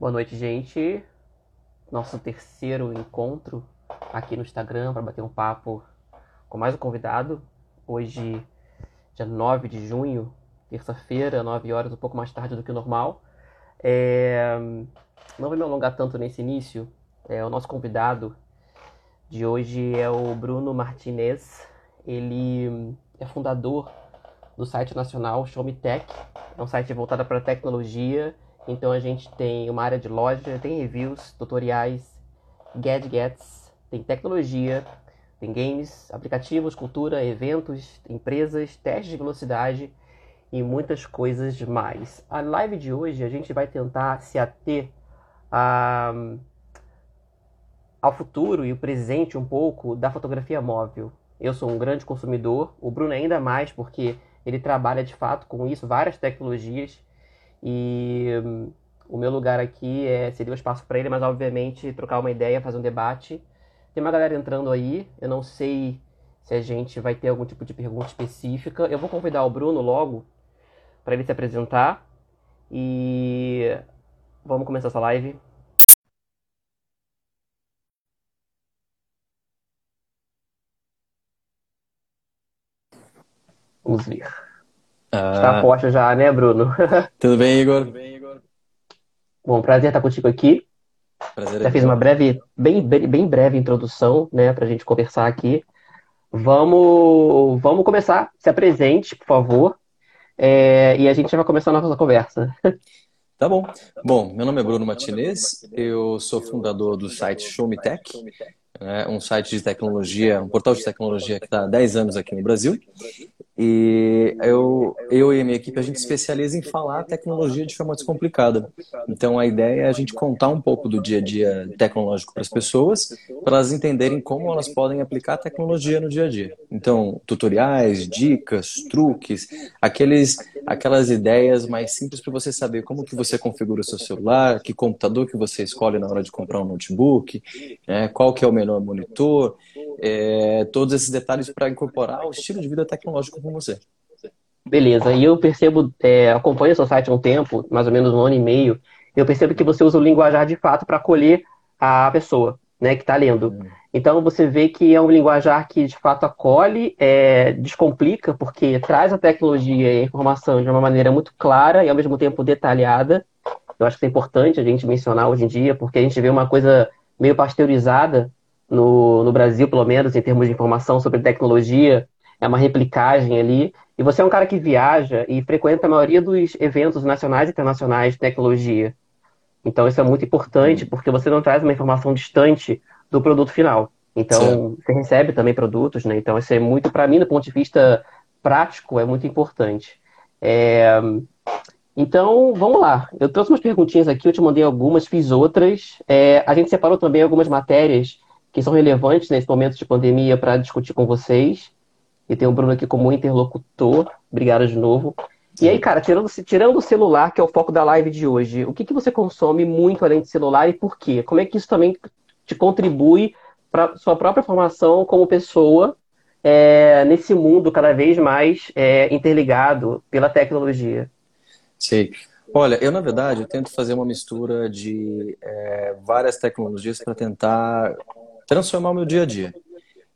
Boa noite, gente. Nosso terceiro encontro aqui no Instagram para bater um papo com mais um convidado. Hoje, dia 9 de junho, terça-feira, 9 horas, um pouco mais tarde do que o normal. É... Não vou me alongar tanto nesse início. É, o nosso convidado de hoje é o Bruno Martinez. Ele é fundador do site nacional Show Me Tech. É um site voltado para tecnologia então a gente tem uma área de loja, tem reviews, tutoriais, gadgets, tem tecnologia, tem games, aplicativos, cultura, eventos, empresas, testes de velocidade e muitas coisas mais. A live de hoje a gente vai tentar se ater a, ao futuro e o presente um pouco da fotografia móvel. Eu sou um grande consumidor, o Bruno ainda mais porque ele trabalha de fato com isso, várias tecnologias e hum, o meu lugar aqui é, seria o espaço para ele, mas obviamente trocar uma ideia, fazer um debate. Tem uma galera entrando aí, eu não sei se a gente vai ter algum tipo de pergunta específica. Eu vou convidar o Bruno logo para ele se apresentar e vamos começar essa live. Vamos ver. Ah. Está posta já, né, Bruno? Tudo bem, Igor? Bom, prazer estar contigo aqui. Prazer já fiz uma breve, bem, bem breve introdução, né, para a gente conversar aqui. Vamos, vamos começar. Se apresente, por favor. É, e a gente já vai começar a nossa conversa. Tá bom. Bom, meu nome é Bruno Martinez, eu sou fundador do site Show Me Tech, né, um site de tecnologia, um portal de tecnologia que está há 10 anos aqui no Brasil. E eu, eu e a minha equipe, a gente especializa em falar tecnologia de forma descomplicada. Então, a ideia é a gente contar um pouco do dia a dia tecnológico para as pessoas, para elas entenderem como elas podem aplicar a tecnologia no dia a dia. Então, tutoriais, dicas, truques, aqueles, aquelas ideias mais simples para você saber como que você configura seu celular, que computador que você escolhe na hora de comprar um notebook, né, qual que é o melhor monitor, é, todos esses detalhes para incorporar o estilo de vida tecnológico com você. Beleza, e eu percebo, é, acompanho o seu site há um tempo, mais ou menos um ano e meio, eu percebo que você usa o linguajar de fato para acolher a pessoa né, que está lendo. Hum. Então você vê que é um linguajar que de fato acolhe, é, descomplica, porque traz a tecnologia e a informação de uma maneira muito clara e ao mesmo tempo detalhada. Eu acho que é importante a gente mencionar hoje em dia, porque a gente vê uma coisa meio pasteurizada no, no Brasil, pelo menos, em termos de informação sobre tecnologia, é uma replicagem ali. E você é um cara que viaja e frequenta a maioria dos eventos nacionais e internacionais de tecnologia. Então isso é muito importante, uhum. porque você não traz uma informação distante do produto final. Então Sim. você recebe também produtos, né? Então isso é muito, para mim, do ponto de vista prático, é muito importante. É... Então, vamos lá. Eu trouxe umas perguntinhas aqui, eu te mandei algumas, fiz outras. É... A gente separou também algumas matérias que são relevantes nesse momento de pandemia para discutir com vocês. E tem o Bruno aqui como interlocutor. Obrigado de novo. E aí, cara, tirando, tirando o celular, que é o foco da live de hoje, o que, que você consome muito além de celular e por quê? Como é que isso também te contribui para sua própria formação como pessoa é, nesse mundo cada vez mais é, interligado pela tecnologia? Sim. Olha, eu na verdade eu tento fazer uma mistura de é, várias tecnologias para tentar transformar o meu dia a dia.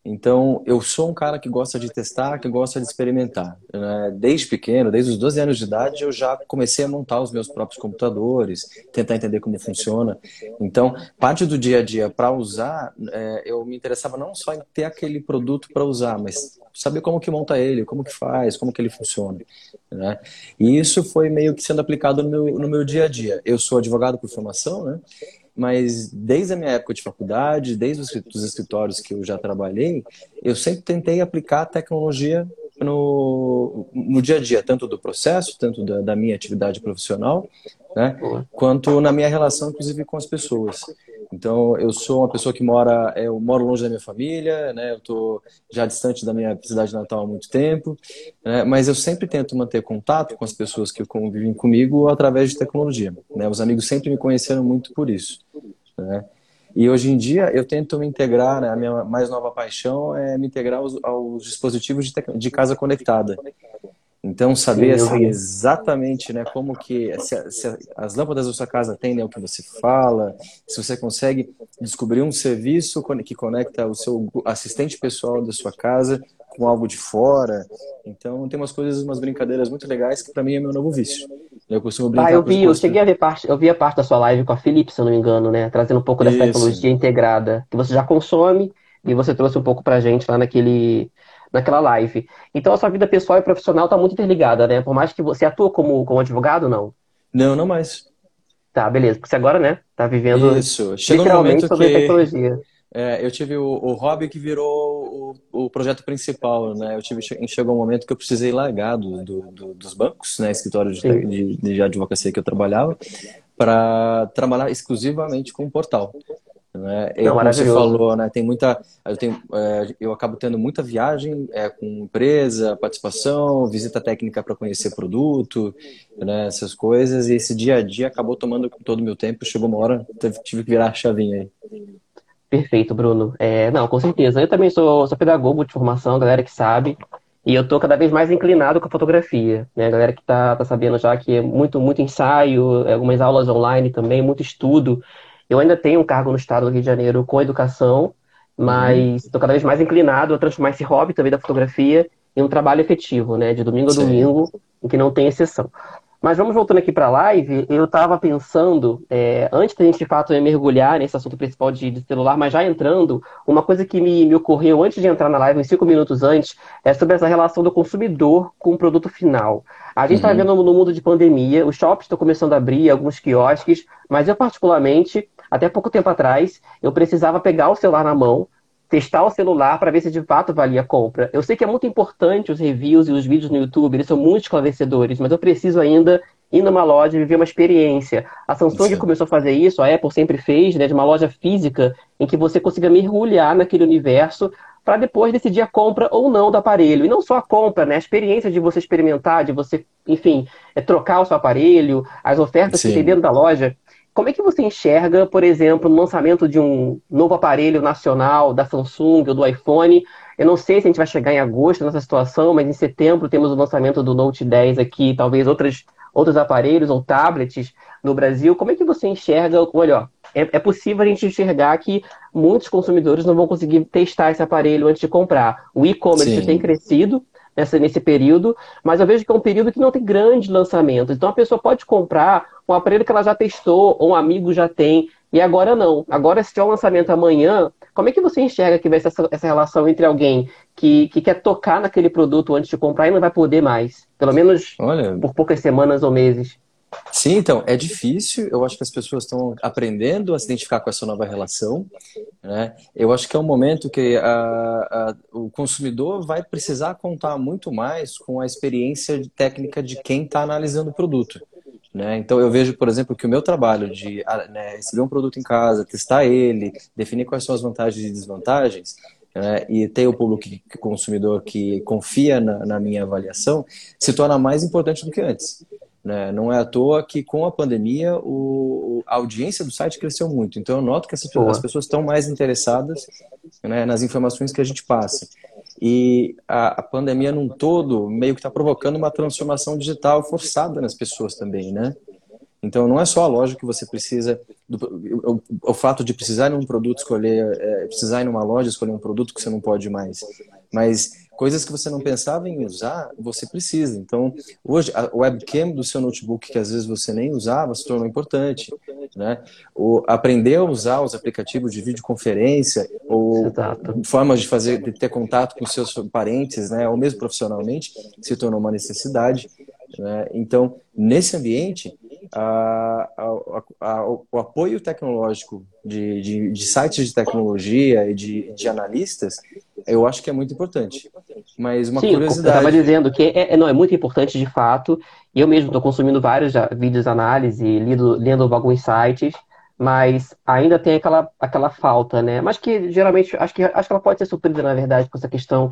Então, eu sou um cara que gosta de testar, que gosta de experimentar. Né? Desde pequeno, desde os 12 anos de idade, eu já comecei a montar os meus próprios computadores, tentar entender como funciona. Então, parte do dia a dia para usar, é, eu me interessava não só em ter aquele produto para usar, mas saber como que monta ele, como que faz, como que ele funciona. Né? E isso foi meio que sendo aplicado no meu, no meu dia a dia. Eu sou advogado por formação, né? Mas desde a minha época de faculdade, desde os escritórios que eu já trabalhei, eu sempre tentei aplicar a tecnologia no, no dia a dia, tanto do processo, tanto da, da minha atividade profissional, né, quanto na minha relação, inclusive, com as pessoas. Então, eu sou uma pessoa que mora, eu moro longe da minha família, né? Eu estou já distante da minha cidade natal há muito tempo, né? mas eu sempre tento manter contato com as pessoas que convivem comigo através de tecnologia. Né? Os amigos sempre me conheceram muito por isso. Né? E hoje em dia eu tento me integrar, né? a minha mais nova paixão é me integrar aos, aos dispositivos de, de casa conectada. Então, saber assim, exatamente né, como que se, se, as lâmpadas da sua casa atendem ao que você fala, se você consegue descobrir um serviço que conecta o seu assistente pessoal da sua casa com algo de fora. Então, tem umas coisas, umas brincadeiras muito legais que para mim é meu novo vício. Eu costumo brincar. Ah, eu vi, eu cheguei a ver parte, eu vi a parte da sua live com a Felipe, se eu não me engano, né? Trazendo um pouco dessa Isso. tecnologia integrada que você já consome e você trouxe um pouco pra gente lá naquele naquela live. Então a sua vida pessoal e profissional está muito interligada, né? Por mais que você atua como, como advogado, não? Não, não mais. Tá, beleza. Porque você agora, né, tá vivendo Isso. Chega literalmente um sobre que... tecnologia. É, eu tive o, o hobby que virou o, o, projeto principal, né? Eu tive chegou um momento que eu precisei largar do, do, do dos bancos, né? Escritório de, de, de, advocacia que eu trabalhava, para trabalhar exclusivamente com o portal. Né? Eu, como você falou, né? Tem muita, eu tenho, é, eu acabo tendo muita viagem é, com empresa, participação, visita técnica para conhecer produto, né? Essas coisas e esse dia a dia acabou tomando todo o meu tempo. Chegou uma hora, tive que virar a chavinha aí. Perfeito, Bruno. É, não, com certeza. Eu também sou, sou pedagogo de formação, galera que sabe. E eu tô cada vez mais inclinado com a fotografia, né? A galera que tá, tá sabendo já que é muito, muito ensaio, algumas aulas online também, muito estudo. Eu ainda tenho um cargo no estado do Rio de Janeiro com educação, mas estou uhum. cada vez mais inclinado a transformar esse hobby também da fotografia em um trabalho efetivo, né? De domingo a Sim. domingo, em que não tem exceção. Mas vamos voltando aqui para a live, eu estava pensando, é, antes da gente de fato mergulhar nesse assunto principal de, de, celular, mas já entrando, uma coisa que me, me, ocorreu antes de entrar na live, uns cinco minutos antes, é sobre essa relação do consumidor com o produto final. A gente está uhum. vendo no mundo de pandemia, os shops estão começando a abrir, alguns quiosques, mas eu particularmente até pouco tempo atrás, eu precisava pegar o celular na mão, testar o celular para ver se de fato valia a compra. Eu sei que é muito importante os reviews e os vídeos no YouTube, eles são muito esclarecedores, mas eu preciso ainda ir numa loja e viver uma experiência. A Samsung Sim. começou a fazer isso, a Apple sempre fez, né, de uma loja física em que você consiga mergulhar naquele universo para depois decidir a compra ou não do aparelho. E não só a compra, né? A experiência de você experimentar, de você, enfim, é, trocar o seu aparelho, as ofertas Sim. que tem dentro da loja. Como é que você enxerga, por exemplo, o lançamento de um novo aparelho nacional da Samsung ou do iPhone? Eu não sei se a gente vai chegar em agosto nessa situação, mas em setembro temos o lançamento do Note 10 aqui, talvez outros, outros aparelhos ou tablets no Brasil. Como é que você enxerga? Olha, é, é possível a gente enxergar que muitos consumidores não vão conseguir testar esse aparelho antes de comprar. O e-commerce tem crescido, nessa, nesse período, mas eu vejo que é um período que não tem grandes lançamentos. Então a pessoa pode comprar um aparelho que ela já testou, ou um amigo já tem, e agora não. Agora, se tiver um lançamento amanhã, como é que você enxerga que vai ser essa, essa relação entre alguém que, que quer tocar naquele produto antes de comprar e não vai poder mais? Pelo menos Olha... por poucas semanas ou meses. Sim, então, é difícil. Eu acho que as pessoas estão aprendendo a se identificar com essa nova relação. Né? Eu acho que é um momento que a, a, o consumidor vai precisar contar muito mais com a experiência técnica de quem está analisando o produto. Né? Então, eu vejo, por exemplo, que o meu trabalho de né, receber um produto em casa, testar ele, definir quais são as vantagens e desvantagens, né, e ter o público consumidor que confia na, na minha avaliação, se torna mais importante do que antes. Né? Não é à toa que com a pandemia o, a audiência do site cresceu muito. Então eu noto que essas, as pessoas estão mais interessadas né, nas informações que a gente passa. E a, a pandemia num todo meio que está provocando uma transformação digital forçada nas pessoas também, né? Então não é só a loja que você precisa, do, o, o, fato de precisar em um produto escolher, é, precisar ir numa loja escolher um produto que você não pode mais, mas coisas que você não pensava em usar, você precisa. Então, hoje, a webcam do seu notebook, que às vezes você nem usava, se tornou importante. Né? O, aprender a usar os aplicativos de videoconferência, ou Exato. formas de fazer, de ter contato com seus parentes, né? ou mesmo profissionalmente, se tornou uma necessidade. Né? Então, nesse ambiente, a, a, a, o apoio tecnológico de, de, de, sites de tecnologia e de, de analistas, eu acho que é muito importante. Mas uma Sim, curiosidade. Eu estava dizendo que é, é, não, é muito importante de fato. Eu mesmo estou consumindo vários vídeos de análise, lendo, lendo alguns sites, mas ainda tem aquela, aquela falta, né? Mas que geralmente acho que, acho que ela pode ser suprida, na verdade, com essa questão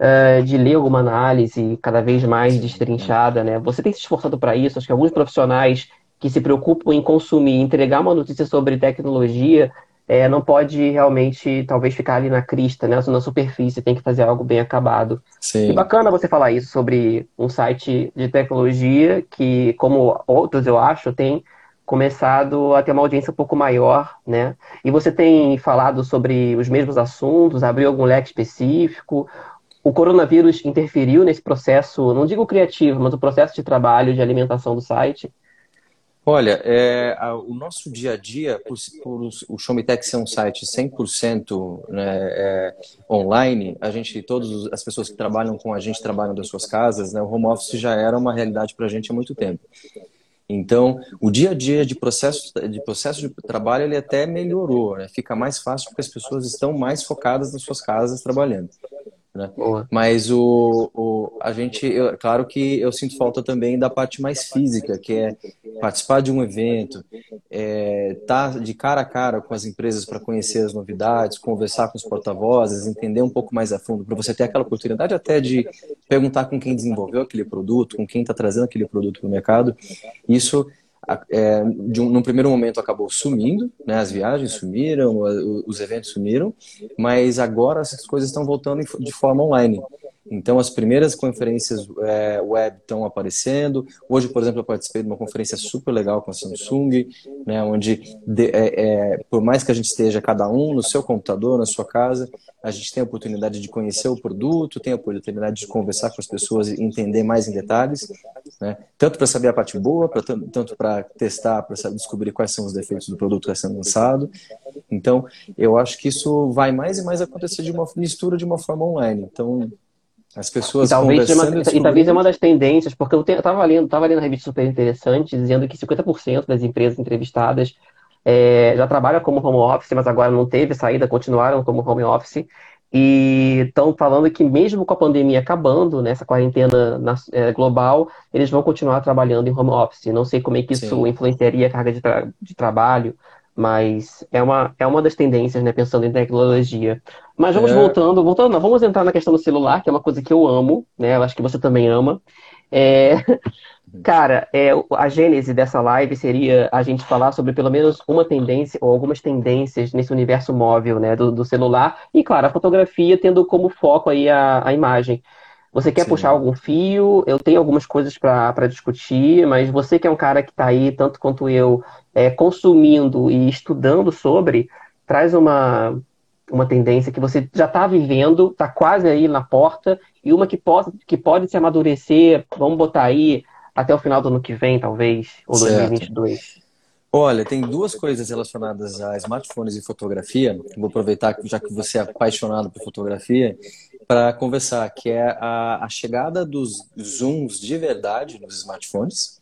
uh, de ler alguma análise cada vez mais destrinchada, né? Você tem se esforçado para isso, acho que alguns profissionais que se preocupam em consumir, entregar uma notícia sobre tecnologia, é, não pode realmente, talvez, ficar ali na crista, né? Na superfície, tem que fazer algo bem acabado. Sim. E bacana você falar isso sobre um site de tecnologia que, como outros, eu acho, tem começado a ter uma audiência um pouco maior, né? E você tem falado sobre os mesmos assuntos, abriu algum leque específico? O coronavírus interferiu nesse processo, não digo criativo, mas o processo de trabalho, de alimentação do site? Olha, é, a, o nosso dia a dia, por, por o Showmetech ser um site 100% né, é, online, a gente, todas as pessoas que trabalham com a gente trabalham das suas casas, né, o home office já era uma realidade para a gente há muito tempo. Então, o dia a dia de processo de, processo de trabalho ele até melhorou, né? fica mais fácil porque as pessoas estão mais focadas nas suas casas trabalhando. Né? Mas o, o, a gente, eu, claro que eu sinto falta também da parte mais física, que é participar de um evento, é, tá de cara a cara com as empresas para conhecer as novidades, conversar com os porta-vozes, entender um pouco mais a fundo, para você ter aquela oportunidade até de perguntar com quem desenvolveu aquele produto, com quem está trazendo aquele produto para o mercado. Isso é, um, num primeiro momento acabou sumindo, né? As viagens sumiram, os eventos sumiram, mas agora essas coisas estão voltando de forma online. Então, as primeiras conferências é, web estão aparecendo. Hoje, por exemplo, eu participei de uma conferência super legal com a Samsung, né, onde, de, é, é, por mais que a gente esteja cada um no seu computador, na sua casa, a gente tem a oportunidade de conhecer o produto, tem a oportunidade de conversar com as pessoas e entender mais em detalhes, né, tanto para saber a parte boa, pra, tanto para testar, para descobrir quais são os defeitos do produto que está sendo lançado. Então, eu acho que isso vai mais e mais acontecer de uma mistura de uma forma online. Então, as pessoas e talvez, uma, e talvez é uma das tendências, porque eu estava lendo, tava lendo uma revista super interessante dizendo que 50% das empresas entrevistadas é, já trabalham como home office, mas agora não teve saída, continuaram como home office. E estão falando que mesmo com a pandemia acabando, nessa né, quarentena na, é, global, eles vão continuar trabalhando em home office. Não sei como é que isso Sim. influenciaria a carga de, tra de trabalho, mas é uma, é uma das tendências, né, pensando em tecnologia. Mas vamos é... voltando, voltando, não, vamos entrar na questão do celular, que é uma coisa que eu amo, né? Eu acho que você também ama. É... Cara, é, a gênese dessa live seria a gente falar sobre pelo menos uma tendência ou algumas tendências nesse universo móvel, né, do, do celular. E, claro, a fotografia tendo como foco aí a, a imagem. Você quer Sim. puxar algum fio? Eu tenho algumas coisas para discutir, mas você que é um cara que está aí, tanto quanto eu, é, consumindo e estudando sobre, traz uma, uma tendência que você já está vivendo, está quase aí na porta, e uma que pode, que pode se amadurecer, vamos botar aí, até o final do ano que vem, talvez, ou certo. 2022. Olha, tem duas coisas relacionadas a smartphones e fotografia. Vou aproveitar, já que você é apaixonado por fotografia, para conversar, que é a, a chegada dos zooms de verdade nos smartphones.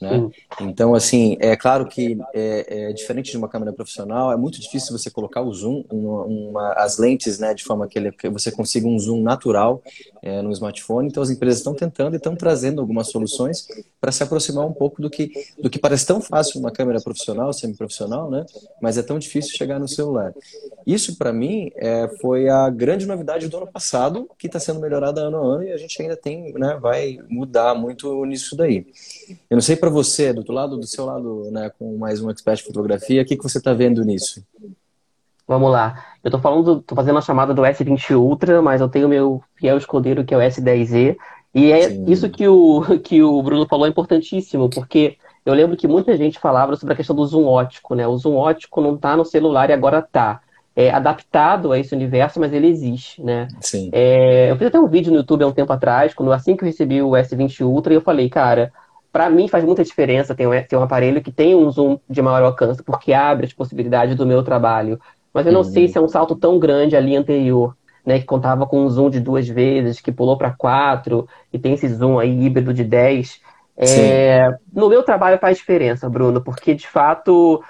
Né? Então, assim, é claro que é, é, diferente de uma câmera profissional, é muito difícil você colocar o zoom, uma, uma, as lentes, né, de forma que, ele, que, você consiga um zoom natural é, no smartphone. Então, as empresas estão tentando e estão trazendo algumas soluções para se aproximar um pouco do que, do que parece tão fácil uma câmera profissional, semi-profissional, né? Mas é tão difícil chegar no celular. Isso, para mim, é, foi a grande novidade do ano passado, que está sendo melhorada ano a ano e a gente ainda tem, né, vai mudar muito nisso daí. Eu não sei para você, do outro lado, do seu lado, né, com mais um expert de fotografia, o que, que você está vendo nisso? Vamos lá. Eu estou falando, tô fazendo a chamada do S20 Ultra, mas eu tenho meu fiel escudeiro que é o S10e. E é Sim. isso que o, que o Bruno falou é importantíssimo, porque eu lembro que muita gente falava sobre a questão do zoom ótico, né? O zoom ótico não está no celular e agora está. É adaptado a esse universo, mas ele existe, né? Sim. É, eu fiz até um vídeo no YouTube há um tempo atrás, quando assim que eu recebi o S20 Ultra, e eu falei, cara, para mim faz muita diferença ter um, ter um aparelho que tem um zoom de maior alcance, porque abre as possibilidades do meu trabalho. Mas eu não uhum. sei se é um salto tão grande ali anterior, né? Que contava com um zoom de duas vezes, que pulou para quatro, e tem esse zoom aí híbrido de 10. É, no meu trabalho faz diferença, Bruno, porque de fato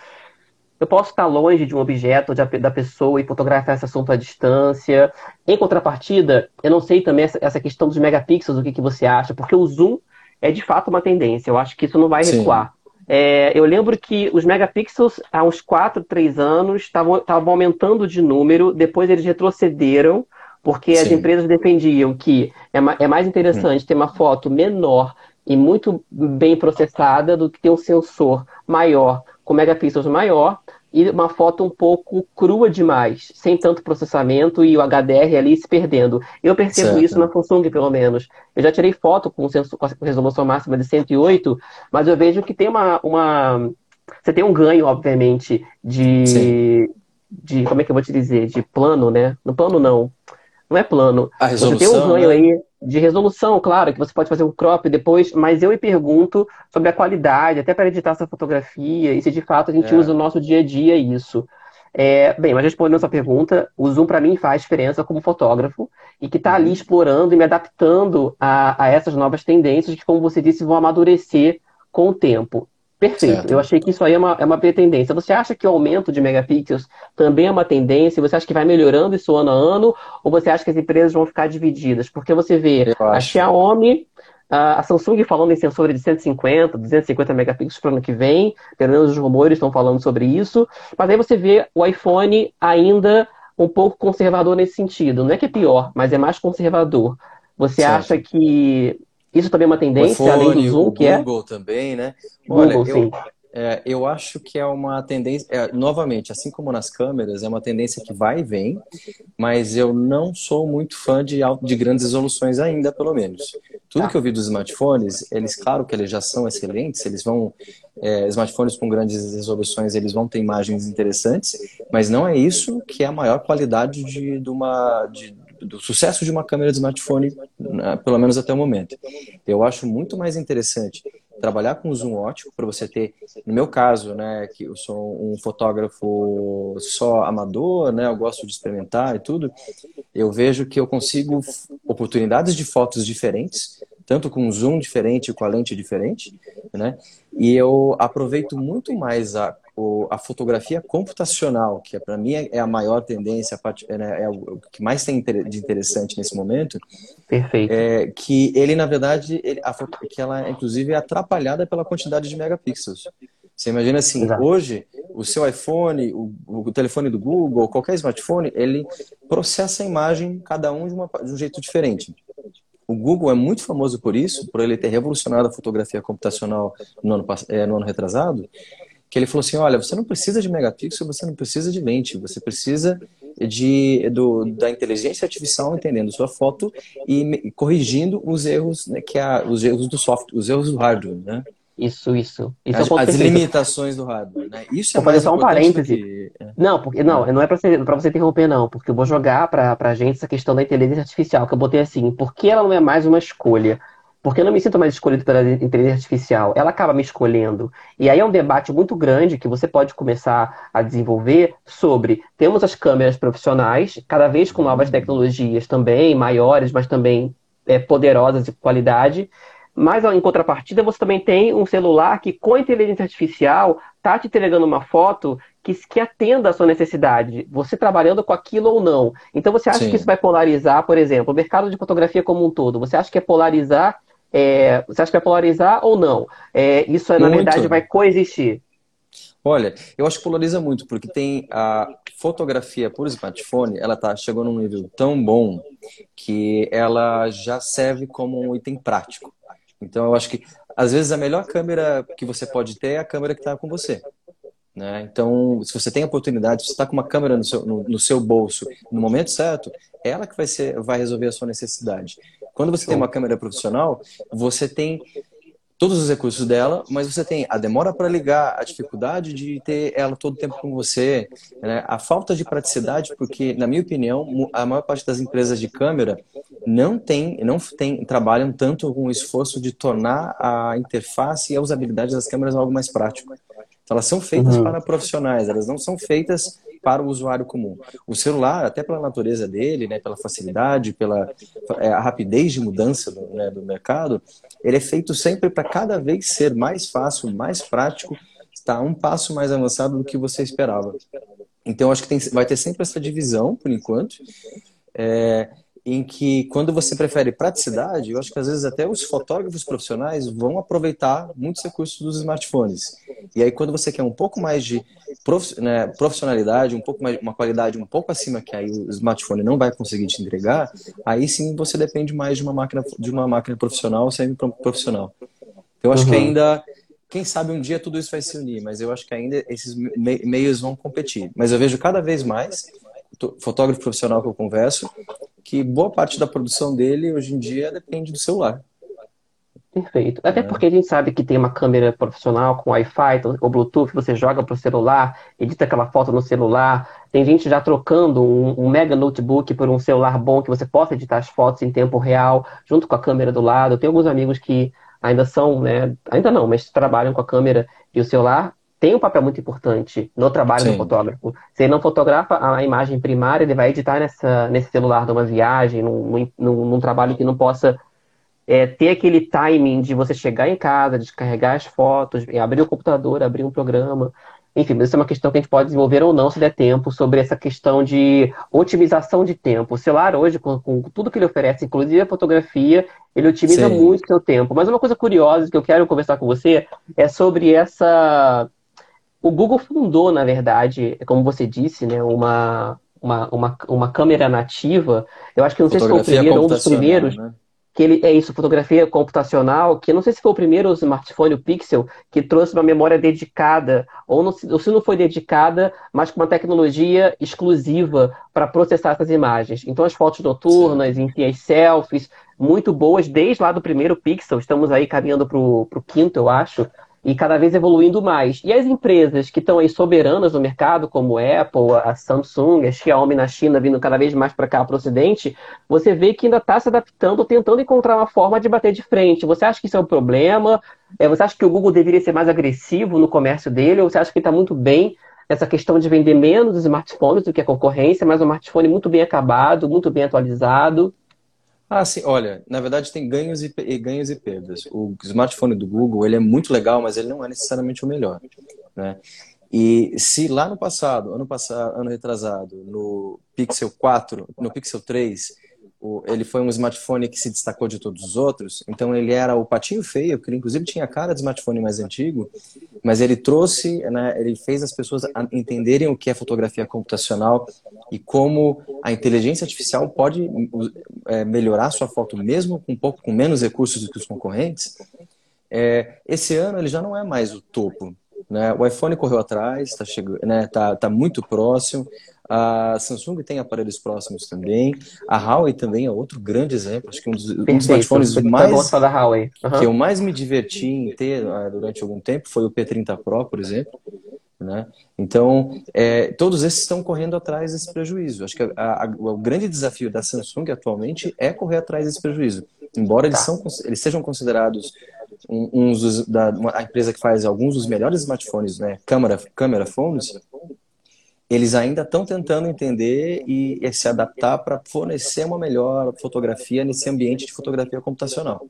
eu posso estar longe de um objeto, de, da pessoa, e fotografar esse assunto à distância. Em contrapartida, eu não sei também essa, essa questão dos megapixels, o que, que você acha, porque o zoom é de fato uma tendência. Eu acho que isso não vai recuar. É, eu lembro que os megapixels, há uns 4, 3 anos, estavam aumentando de número, depois eles retrocederam, porque Sim. as empresas defendiam que é, é mais interessante hum. ter uma foto menor e muito bem processada do que ter um sensor maior, com megapixels maior, e uma foto um pouco crua demais, sem tanto processamento e o HDR ali se perdendo. Eu percebo certo. isso na Samsung, pelo menos. Eu já tirei foto com, com resolução máxima de 108, mas eu vejo que tem uma, uma... Você tem um ganho, obviamente, de... de. Como é que eu vou te dizer? De plano, né? No plano não. Não é plano. A resolução, você tem um ganho né? aí de resolução, claro, que você pode fazer um crop depois, mas eu me pergunto sobre a qualidade, até para editar essa fotografia, e se de fato a gente é. usa no nosso dia a dia isso. É, bem, mas respondendo a sua pergunta, o Zoom para mim faz diferença como fotógrafo e que está ali uhum. explorando e me adaptando a, a essas novas tendências que, como você disse, vão amadurecer com o tempo. Perfeito. Certo. Eu achei que isso aí é uma, é uma tendência. Você acha que o aumento de megapixels também é uma tendência? Você acha que vai melhorando isso ano a ano? Ou você acha que as empresas vão ficar divididas? Porque você vê a Xiaomi, a Samsung falando em sensores de 150, 250 megapixels para o ano que vem. Pelo menos os rumores estão falando sobre isso. Mas aí você vê o iPhone ainda um pouco conservador nesse sentido. Não é que é pior, mas é mais conservador. Você certo. acha que isso também é uma tendência, o além do Zoom, que é? Google também, né? Olha, Google, eu, é, eu acho que é uma tendência, é, novamente, assim como nas câmeras, é uma tendência que vai e vem, mas eu não sou muito fã de, de grandes resoluções ainda, pelo menos. Tudo tá. que eu vi dos smartphones, eles, claro que eles já são excelentes, eles vão, é, smartphones com grandes resoluções, eles vão ter imagens interessantes, mas não é isso que é a maior qualidade de, de uma, de, do sucesso de uma câmera de smartphone, né, pelo menos até o momento. Eu acho muito mais interessante trabalhar com zoom ótico para você ter, no meu caso, né, que eu sou um fotógrafo só amador, né, eu gosto de experimentar e tudo, eu vejo que eu consigo oportunidades de fotos diferentes, tanto com zoom diferente, com a lente diferente, né, e eu aproveito muito mais a o, a fotografia computacional, que é, para mim é, é, a maior tendência, é, né, é, o, que mais tem de interessante nesse momento. Perfeito. É, que ele, na verdade, ele, a, que ela, inclusive, é atrapalhada pela quantidade de megapixels. Você imagina assim, Exato. hoje o seu iPhone, o, o, telefone do Google, qualquer smartphone, ele processa a imagem, cada um de, uma, de um jeito diferente. O Google é muito famoso por isso, por ele ter revolucionado a fotografia computacional no ano, é, no ano retrasado, que ele falou assim, olha, você não precisa de megapixel, você não precisa de lente, você precisa de, do, da inteligência artificial entendendo sua foto e corrigindo os erros, né, que é, os erros do software, os erros do hardware, né? Isso, isso. isso as, é as limitações do hardware, né? Isso é vou fazer só um parêntese. Que... É. Não, porque não, não é para você, você interromper não, porque eu vou jogar para a gente essa questão da inteligência artificial que eu botei assim, porque ela não é mais uma escolha. Porque eu não me sinto mais escolhido pela inteligência artificial, ela acaba me escolhendo. E aí é um debate muito grande que você pode começar a desenvolver sobre temos as câmeras profissionais, cada vez com novas tecnologias também, maiores, mas também é, poderosas de qualidade. Mas em contrapartida, você também tem um celular que, com a inteligência artificial, está te entregando uma foto que, que atenda à sua necessidade, você trabalhando com aquilo ou não. Então, você acha Sim. que isso vai polarizar, por exemplo, o mercado de fotografia como um todo? Você acha que é polarizar é, você acha que vai polarizar ou não? É, isso, na muito. verdade, vai coexistir? Olha, eu acho que polariza muito, porque tem a fotografia por smartphone, ela tá chegou num nível tão bom que ela já serve como um item prático. Então, eu acho que, às vezes, a melhor câmera que você pode ter é a câmera que está com você. Né? Então, se você tem a oportunidade, se você está com uma câmera no seu, no, no, seu bolso no momento certo, é ela que vai, ser, vai resolver a sua necessidade. Quando você tem uma câmera profissional, você tem todos os recursos dela, mas você tem a demora para ligar, a dificuldade de ter ela todo o tempo com você, né? a falta de praticidade, porque, na minha opinião, a maior parte das empresas de câmera não tem, não tem, trabalham tanto com o esforço de tornar a interface e a usabilidade das câmeras algo mais prático. Então, elas são feitas uhum. para profissionais, elas não são feitas para o usuário comum. O celular, até pela natureza dele, né, pela facilidade, pela é, rapidez de mudança do, né, do mercado, ele é feito sempre para cada vez ser mais fácil, mais prático, está um passo mais avançado do que você esperava. Então, acho que tem, vai ter sempre essa divisão, por enquanto. É, em que quando você prefere praticidade, eu acho que às vezes até os fotógrafos profissionais vão aproveitar muitos recursos dos smartphones. E aí quando você quer um pouco mais de né, profissionalidade, um pouco mais, uma qualidade um pouco acima que aí o smartphone não vai conseguir te entregar, aí sim você depende mais de uma máquina de uma máquina profissional ou semi-profissional. Eu acho uhum. que ainda quem sabe um dia tudo isso vai se unir, mas eu acho que ainda esses meios vão competir. Mas eu vejo cada vez mais fotógrafo profissional que eu converso que boa parte da produção dele hoje em dia depende do celular. Perfeito. Até é. porque a gente sabe que tem uma câmera profissional com Wi-Fi ou Bluetooth, você joga para o celular, edita aquela foto no celular. Tem gente já trocando um, um, mega notebook por um celular bom que você possa editar as fotos em tempo real, junto com a câmera do lado. Eu tenho alguns amigos que ainda são, né? Ainda não, mas trabalham com a câmera e o celular tem um papel muito importante no trabalho Sim. do fotógrafo. Se ele não fotografa a imagem primária, ele vai editar nessa, nesse celular de uma viagem, num, num, num trabalho que não possa é, ter aquele timing de você chegar em casa, descarregar as fotos, abrir o computador, abrir um programa. Enfim, isso é uma questão que a gente pode desenvolver ou não se der tempo sobre essa questão de otimização de tempo. O celular hoje, com, com tudo que ele oferece, inclusive a fotografia, ele otimiza Sim. muito o seu tempo. Mas uma coisa curiosa que eu quero conversar com você é sobre essa. O Google fundou, na verdade, como você disse, né, uma, uma, uma, uma câmera nativa. Eu acho que não sei se foi o primeiro, um dos primeiros. Né? que ele é isso, fotografia computacional, que não sei se foi o primeiro smartphone, o Pixel, que trouxe uma memória dedicada, ou, não, ou se não foi dedicada, mas com uma tecnologia exclusiva para processar essas imagens. Então as fotos noturnas, Sim. enfim, as selfies, muito boas desde lá do primeiro Pixel, estamos aí caminhando para o quinto, eu acho, e cada vez evoluindo mais. E as empresas que estão aí soberanas no mercado, como a Apple, a Samsung, a Xiaomi na China, vindo cada vez mais para cá, para o Ocidente, você vê que ainda está se adaptando, tentando encontrar uma forma de bater de frente. Você acha que isso é um problema? É, você acha que o Google deveria ser mais agressivo no comércio dele? Ou você acha que está muito bem essa questão de vender menos smartphones do que a concorrência, mas um smartphone muito bem acabado, muito bem atualizado? Ah, sim. Olha, na verdade tem ganhos e, e, ganhos e perdas. O smartphone do Google ele é muito legal, mas ele não é necessariamente o melhor, né? E se lá no passado, ano passado, ano retrasado, no Pixel 4, no Pixel 3, o, ele foi um smartphone que se destacou de todos os outros. Então ele era o patinho feio, que inclusive tinha a cara de smartphone mais antigo, mas ele trouxe, né, ele fez as pessoas entenderem o que é fotografia computacional e como a inteligência artificial pode é, melhorar sua foto mesmo com um pouco com menos recursos do que os concorrentes. É, esse ano ele já não é mais o topo. Né? O iPhone correu atrás, está né, tá, tá muito próximo. A Samsung tem aparelhos próximos também. A Huawei também é outro grande exemplo. Acho que um dos, um dos smartphones mais da Huawei. Uhum. que eu mais me diverti em ter uh, durante algum tempo foi o P30 Pro, por exemplo. Né? Então, é, todos esses estão correndo atrás desse prejuízo. Acho que a, a, o grande desafio da Samsung atualmente é correr atrás desse prejuízo. Embora eles, tá. são, eles sejam considerados uns dos, da, uma, a empresa que faz alguns dos melhores smartphones, né, câmera, câmera phones, eles ainda estão tentando entender e, e se adaptar para fornecer uma melhor fotografia nesse ambiente de fotografia computacional.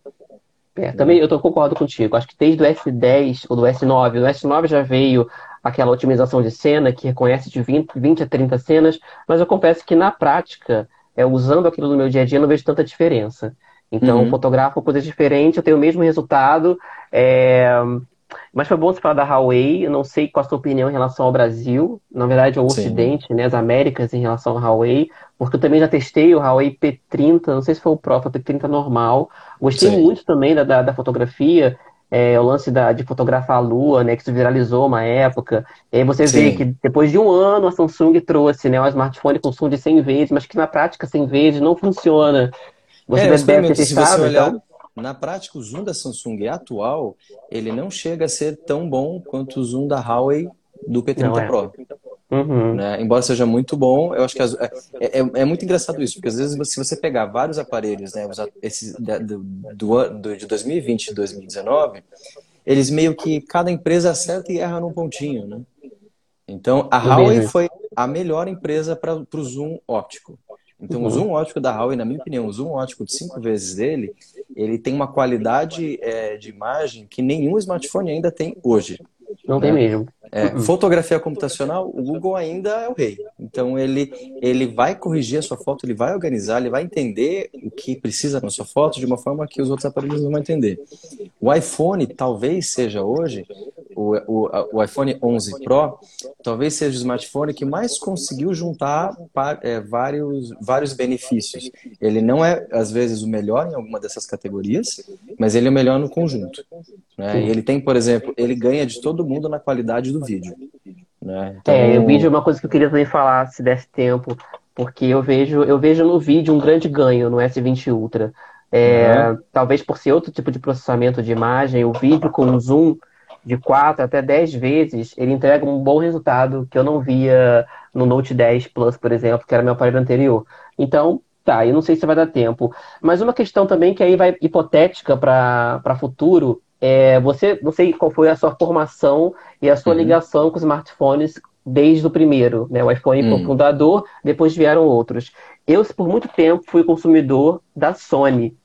É, também eu tô, concordo contigo. Acho que desde o S10 ou do S9, o S9 já veio aquela otimização de cena que reconhece de 20, 20 a 30 cenas, mas eu confesso que na prática, é, usando aquilo no meu dia a dia, não vejo tanta diferença. Então, uhum. fotografo coisas diferentes, eu tenho o mesmo resultado. É... Mas foi bom você falar da Huawei. Eu não sei qual a sua opinião em relação ao Brasil, na verdade, ao Sim. Ocidente, né, as Américas em relação ao Huawei, porque eu também já testei o Huawei P30, não sei se foi o Pro, foi o P30 normal. Gostei Sim. muito também da, da, da fotografia. É, o lance da, de fotografar a lua, né, que se viralizou uma época. E aí você Sim. vê que depois de um ano a Samsung trouxe né, um smartphone com zoom de 100 vezes, mas que na prática 100 vezes não funciona. Você é, deve ter testado, se você olhar, então? Na prática, o zoom da Samsung atual, ele não chega a ser tão bom quanto o zoom da Huawei do P30 é. Pro. Uhum. Né? Embora seja muito bom, eu acho que é, é, é, muito engraçado isso, porque às vezes se você pegar vários aparelhos, né, esses, do, do, do, de 2020 e 2019, eles meio que cada empresa acerta e erra num pontinho, né? Então a Huawei foi a melhor empresa para o zoom óptico. Então, uhum. o zoom óptico da Huawei, na minha opinião, o zoom óptico de cinco vezes dele, ele tem uma qualidade é, de imagem que nenhum smartphone ainda tem hoje. Não né? tem mesmo. É, uhum. Fotografia computacional, o Google ainda é o rei. Então ele, ele vai corrigir a sua foto, ele vai organizar, ele vai entender o que precisa na sua foto de uma forma que os outros aparelhos não vão entender. O iPhone talvez seja hoje o, o, o iPhone 11 Pro talvez seja o smartphone que mais conseguiu juntar é, vários, vários benefícios. Ele não é, às vezes, o melhor em alguma dessas categorias, mas ele é o melhor no conjunto. Né? E ele tem, por exemplo, ele ganha de todo mundo na qualidade do vídeo. Né? Então... É, o vídeo é uma coisa que eu queria também falar, se desse tempo, porque eu vejo, eu vejo no vídeo um grande ganho no S20 Ultra. É, uhum. Talvez por ser outro tipo de processamento de imagem, o vídeo com zoom de 4 até 10 vezes, ele entrega um bom resultado que eu não via no Note 10 Plus, por exemplo, que era meu aparelho anterior. Então, tá, eu não sei se vai dar tempo. Mas uma questão também que aí vai hipotética para futuro é você, não sei qual foi a sua formação e a sua uhum. ligação com os smartphones desde o primeiro, né? O iPhone foi o fundador, depois vieram outros. Eu, por muito tempo, fui consumidor da Sony.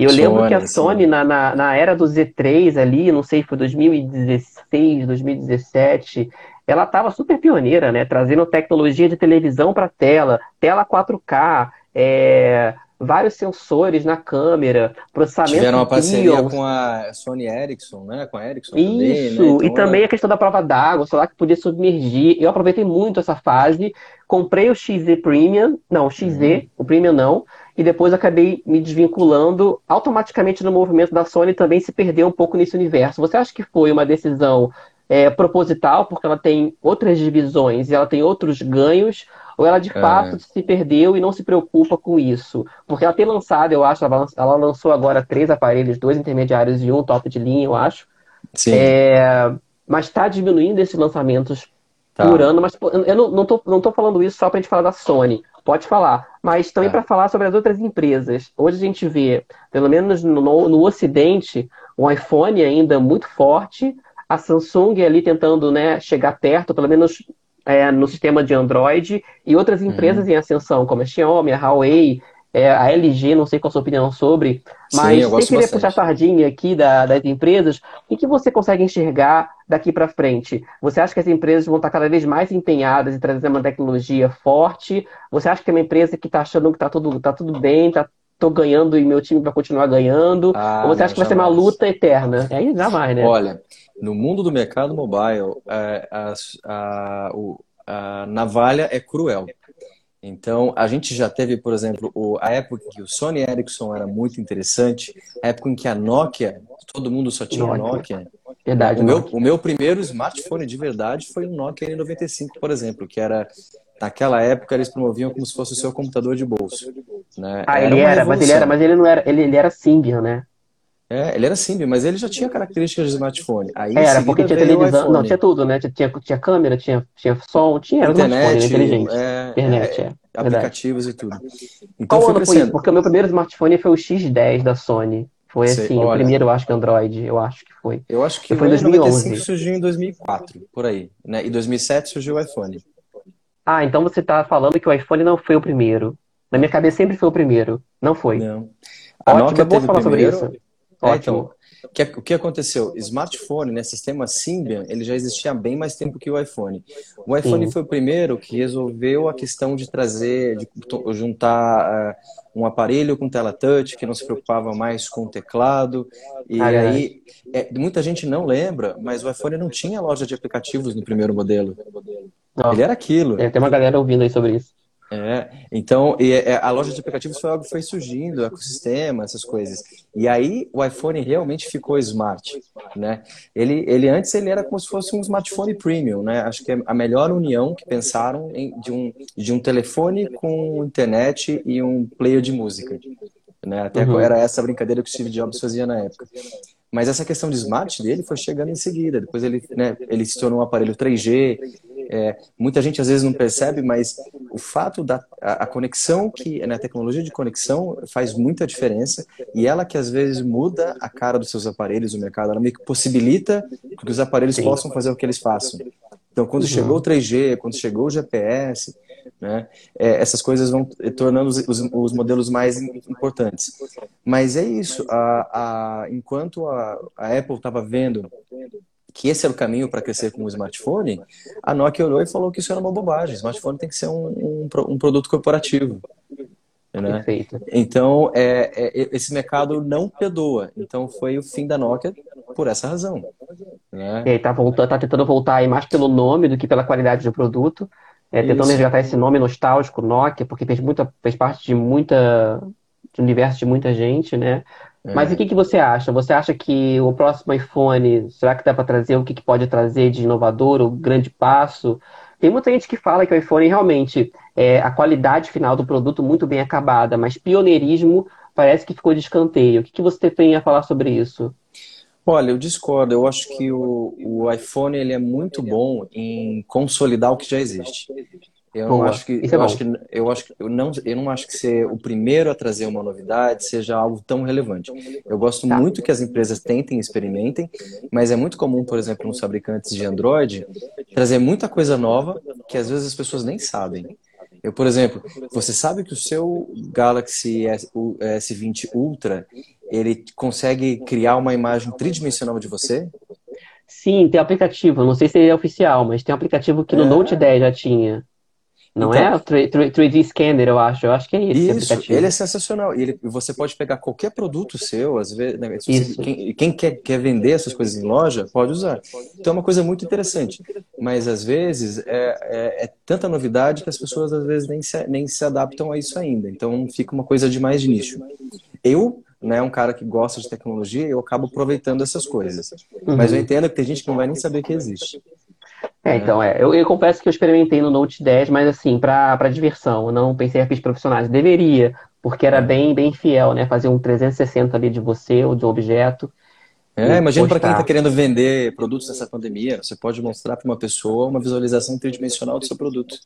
E eu Sony, lembro que a Sony, na, na, na, era do Z3 ali, não sei, foi 2016, 2017, ela estava super pioneira, né? Trazendo tecnologia de televisão para tela, tela 4K, é, vários sensores na câmera, processamento Tiveram uma parceria com a Sony Ericsson, né? Com a Ericsson Isso, também, né? então, e também a questão da prova d'água, sei lá, que podia submergir. Eu aproveitei muito essa fase, comprei o XZ Premium, não, o XZ, uhum. o Premium não, e depois acabei me desvinculando. Automaticamente no movimento da Sony também se perdeu um pouco nesse universo. Você acha que foi uma decisão é, proposital, porque ela tem outras divisões e ela tem outros ganhos, ou ela de é. fato se perdeu e não se preocupa com isso? Porque ela tem lançado, eu acho, ela lançou agora três aparelhos, dois intermediários e um top de linha, eu acho. Sim. É, mas está diminuindo esses lançamentos tá. por ano. Mas eu não, não, tô, não tô falando isso só para a gente falar da Sony. Pode falar. Mas também é. para falar sobre as outras empresas. Hoje a gente vê, pelo menos no, no Ocidente, um iPhone ainda muito forte, a Samsung ali tentando né, chegar perto, pelo menos é, no sistema de Android e outras empresas uhum. em ascensão, como a Xiaomi, a Huawei, é, a LG, não sei qual a sua opinião sobre, mas Sim, sem querer bastante. puxar sardinha aqui da, das empresas, o que você consegue enxergar daqui para frente? Você acha que as empresas vão estar cada vez mais empenhadas em trazer uma tecnologia forte? Você acha que é uma empresa que está achando que está tudo, tá tudo bem, tá, tô ganhando e meu time vai continuar ganhando? Ah, ou você não, acha que vai ser uma luta eterna? Aí já vai, né? Olha, no mundo do mercado mobile, é, a, a, a, navalha é cruel. Então, a gente já teve, por exemplo, a época que o Sony Ericsson era muito interessante, a época em que a Nokia, todo mundo só tinha Nokia. Nokia. Verdade, o, meu, o meu primeiro smartphone de verdade foi um Nokia N95, por exemplo, que era naquela época eles promoviam como se fosse o seu computador de bolso. Né? Ah, era ele era, mas ele era, mas ele não era, ele, ele era Symbian, né? É, ele era simples, mas ele já tinha características de smartphone. Aí, era, porque tinha televisão, não, tinha tudo, né? Tinha, tinha câmera, tinha, tinha som, tinha era internet, inteligente. É, internet, é, é aplicativos e tudo. Então, Qual ano foi isso? Porque o meu primeiro smartphone foi o X10 da Sony. Foi Sei, assim, olha, o primeiro, eu acho que Android, eu acho que foi. Eu acho que foi em 2011. surgiu em 2004, por aí, né? E 2007 surgiu o iPhone. Ah, então você está falando que o iPhone não foi o primeiro. Na minha cabeça sempre foi o primeiro. Não foi. Não. A Ótimo, Nokia é bom falar primeiro... sobre isso. É, então, o que, o que aconteceu? Smartphone, né, sistema Symbian, ele já existia há bem mais tempo que o iPhone. O iPhone Sim. foi o primeiro que resolveu a questão de trazer, de juntar uh, um aparelho com tela touch, que não se preocupava mais com o teclado. E ah, aí, é, muita gente não lembra, mas o iPhone não tinha loja de aplicativos no primeiro modelo. Não. Ele era aquilo. É, tem uma galera ouvindo aí sobre isso. É, então, e, é, a loja de aplicativos foi algo que foi surgindo, o ecossistema, essas coisas. E aí o iPhone realmente ficou smart, né? Ele, ele antes ele era como se fosse um smartphone premium, né? Acho que é a melhor união que pensaram em, de, um, de um telefone com internet e um player de música. Né? Até uhum. era essa brincadeira que o Steve Jobs fazia na época. Mas essa questão de smart dele foi chegando em seguida. Depois ele, né, ele se tornou um aparelho 3G, é, muita gente às vezes não percebe, mas o fato da a, a conexão que na né, tecnologia de conexão faz muita diferença e ela que às vezes muda a cara dos seus aparelhos, o mercado, ela meio que possibilita que os aparelhos Sim. possam fazer o que eles façam. Então, quando uhum. chegou o 3G, quando chegou o GPS, né, é, essas coisas vão tornando os, os, os, modelos mais importantes. Mas é isso, a, a, enquanto a, a Apple estava vendo que esse era o caminho para crescer com o smartphone, a Nokia olhou e falou que isso era uma bobagem. O smartphone tem que ser um, um, um produto corporativo. Né? Perfeito. Então, é, é, esse mercado não perdoa. Então, foi o fim da Nokia por essa razão. Né? E aí tá, voltando, tá tentando voltar aí mais pelo nome do que pela qualidade do produto. É, tentando Isso. resgatar esse nome nostálgico, Nokia, porque fez, muita, fez parte de muita. do universo de muita gente, né? É. Mas o que, que você acha? Você acha que o próximo iPhone, será que dá para trazer o que, que pode trazer de inovador, o grande passo? Tem muita gente que fala que o iPhone realmente é a qualidade final do produto muito bem acabada, mas pioneirismo parece que ficou de escanteio. O que, que você tem a falar sobre isso? Olha, eu discordo. Eu acho que o, o iPhone ele é muito bom em consolidar o que já existe. Eu não acho que é eu acho que eu acho que eu não eu não acho que ser o primeiro a trazer uma novidade seja algo tão relevante. Eu gosto tá. muito que as empresas tentem, experimentem, mas é muito comum, por exemplo, nos fabricantes de Android trazer muita coisa nova que às vezes as pessoas nem sabem. Eu, por exemplo, você sabe que o seu Galaxy S20 Ultra ele consegue criar uma imagem tridimensional de você? Sim, tem aplicativo. Não sei se ele é oficial, mas tem um aplicativo que no é. Note 10 já tinha. Não então, é? O 3D Scanner, eu acho. Eu acho que é esse Isso, aplicativo. ele é sensacional. E ele, você pode pegar qualquer produto seu, às vezes. Né, você, quem, quem quer, quer vender essas coisas em loja, pode usar. Então é uma coisa muito interessante. Mas às vezes é, é, é tanta novidade que as pessoas às vezes nem se, nem se adaptam a isso ainda. Então fica uma coisa de mais de nicho. Eu né, um cara que gosta de tecnologia, eu acabo aproveitando essas coisas. Uhum. Mas eu entendo que tem gente que não vai nem saber que existe. É, então, é. Eu, eu, confesso que eu experimentei no Note 10, mas assim, para diversão. Eu não pensei em fins profissionais. Deveria, porque era bem, bem fiel, né? Fazer um 360 ali de você ou de um objeto. É, imagina para quem está querendo vender produtos nessa pandemia. Você pode mostrar para uma pessoa uma visualização tridimensional do seu produto.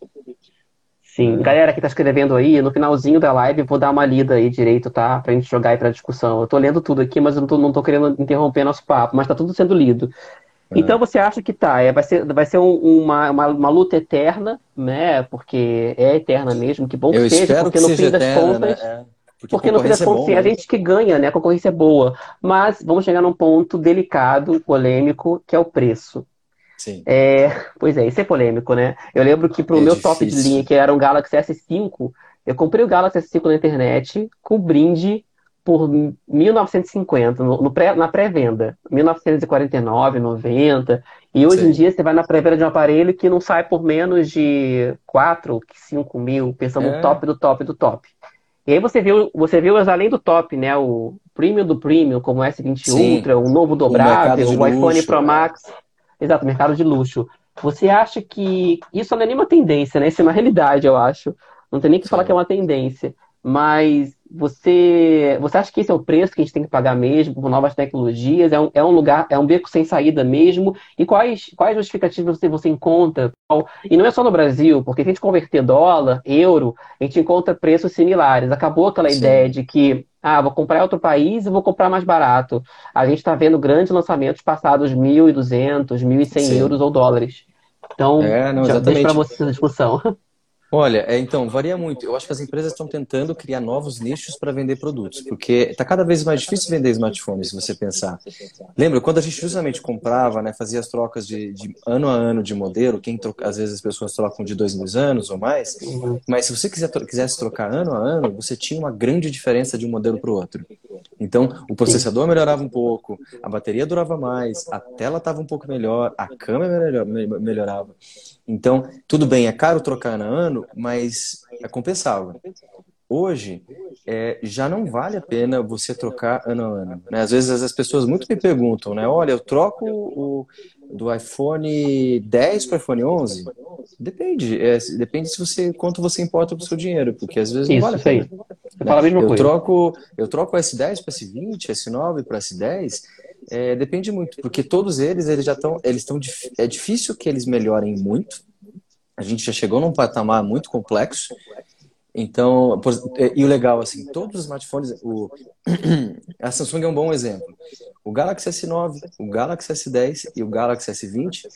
Sim, galera que está escrevendo aí, no finalzinho da live vou dar uma lida aí direito, tá? Pra gente jogar aí pra discussão. Eu tô lendo tudo aqui, mas eu não tô querendo interromper nosso papo, mas tá tudo sendo lido. É. Então você acha que tá, é, vai ser, vai ser um, uma, uma, uma, luta eterna, né? Porque é eterna mesmo, que bom que Eu seja, porque no fim das eterna, contas. Né? Porque, porque no fim das é contas, é a né? gente que ganha, né? A concorrência é boa. Mas vamos chegar num ponto delicado, polêmico, que é o preço. Sim. É, pois é, isso é polêmico, né? Eu lembro que pro é meu difícil. top de linha, que era um Galaxy S5, eu comprei o Galaxy S5 na internet com brinde por 1950, no, no pré, na pré-venda. 1949, 90. E hoje Sim. em dia você vai na pré-venda de um aparelho que não sai por menos de 4, 5 mil, pensando é. no top do top do top. E aí você viu, você viu além do top, né? O premium do premium, como o S20 Sim. Ultra, o novo dobrável, o, o iPhone Pro né? Max. Exato, mercado de luxo. Você acha que isso não é nenhuma tendência, né? Isso é uma realidade, eu acho. Não tem nem que Sim. falar que é uma tendência. Mas você, você acha que esse é o preço que a gente tem que pagar mesmo por novas tecnologias? É um, é um lugar, é um beco sem saída mesmo? E quais, quais justificativas você, você encontra? E não é só no Brasil, porque se a gente converter dólar, euro, a gente encontra preços similares. Acabou aquela Sim. ideia de que, ah, vou comprar em outro país e vou comprar mais barato. A gente está vendo grandes lançamentos passados 1.200, 1.100 euros ou dólares. Então, é, não, já deixo para você essa discussão. Olha, é, então, varia muito. Eu acho que as empresas estão tentando criar novos nichos para vender produtos, porque está cada vez mais difícil vender smartphones, se você pensar. Lembra, quando a gente justamente comprava, né, fazia as trocas de, de ano a ano de modelo, quem troca, às vezes as pessoas trocam de dois mil anos ou mais, mas se você quiser, quisesse trocar ano a ano, você tinha uma grande diferença de um modelo para o outro. Então, o processador melhorava um pouco, a bateria durava mais, a tela estava um pouco melhor, a câmera melhorava. Então, tudo bem, é caro trocar ano a ano, mas é compensável. Hoje, é, já não vale a pena você trocar ano a ano. Né? Às vezes as pessoas muito me perguntam, né? Olha, eu troco o, do iPhone 10 para o iPhone 11? Depende. É, depende se você quanto você importa para o seu dinheiro, porque às vezes não Isso, vale a pena. Né? Eu coisa. troco eu troco o S10 para S20, S9 para S10 é, depende muito, porque todos eles, eles já estão, eles estão, é difícil que eles melhorem muito. A gente já chegou num patamar muito complexo. Então, é, e o legal, assim, todos os smartphones, o, a Samsung é um bom exemplo. O Galaxy S9, o Galaxy S10 e o Galaxy S20,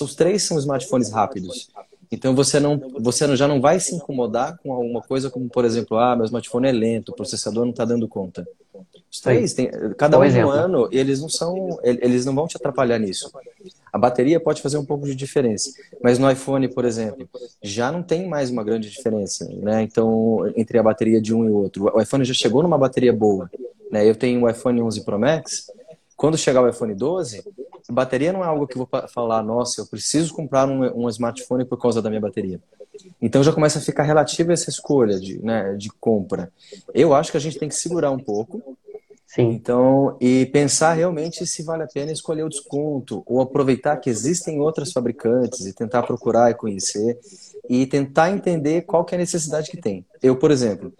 os três são smartphones rápidos. Então você não, você já não vai se incomodar com alguma coisa como, por exemplo, ah, meu smartphone é lento, o processador não está dando conta. Os três, tem, cada um no ano, eles não são, eles não vão te atrapalhar nisso. A bateria pode fazer um pouco de diferença, mas no iPhone, por exemplo, já não tem mais uma grande diferença, né? Então, entre a bateria de um e outro, o iPhone já chegou numa bateria boa, né? Eu tenho o iPhone 11 Pro Max, quando chegar o iPhone 12, bateria não é algo que eu vou falar, nossa, eu preciso comprar um, um smartphone por causa da minha bateria. Então já começa a ficar relativa essa escolha de, né, de compra. Eu acho que a gente tem que segurar um pouco. Sim. Então, e pensar realmente se vale a pena escolher o desconto ou aproveitar que existem outras fabricantes e tentar procurar e conhecer e tentar entender qual que é a necessidade que tem. Eu, por exemplo,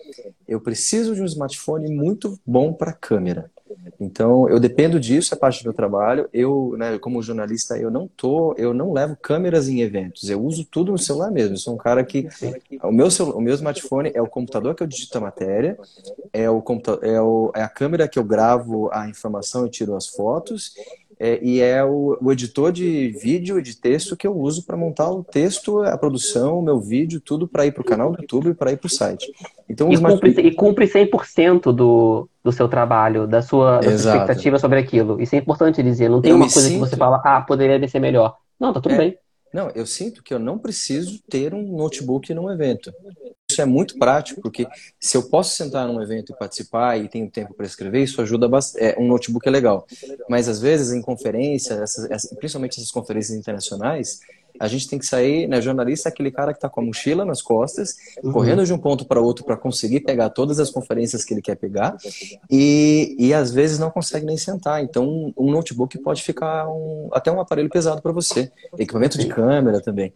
eu preciso de um smartphone muito bom para câmera. Então, eu dependo disso, é parte do meu trabalho. Eu, né, como jornalista, eu não tô, eu não levo câmeras em eventos. Eu uso tudo no celular mesmo. Eu sou um cara que o meu o meu smartphone é o computador que eu digito a matéria, é o é, o, é a câmera que eu gravo a informação e tiro as fotos é, e é o, o, editor de vídeo e de texto que eu uso para montar o texto, a produção, o meu vídeo, tudo para ir para o canal do YouTube e para ir para o site. Então, e, cumpre, e cumpre 100% do, do seu trabalho, da sua, da sua expectativa sobre aquilo. Isso é importante dizer. Não tem eu uma coisa sinto... que você fala, ah, poderia ser melhor. Não, tá tudo é. bem. Não, eu sinto que eu não preciso ter um notebook num evento. Isso é muito prático, porque se eu posso sentar num evento e participar e tenho tempo para escrever, isso ajuda bastante. É, um notebook é legal. Mas às vezes em conferência, essas, principalmente essas conferências internacionais, a gente tem que sair, né? Jornalista é aquele cara que está com a mochila nas costas, uhum. correndo de um ponto para outro para conseguir pegar todas as conferências que ele quer pegar, e, e às vezes não consegue nem sentar. Então, um notebook pode ficar um, até um aparelho pesado para você, equipamento de câmera também.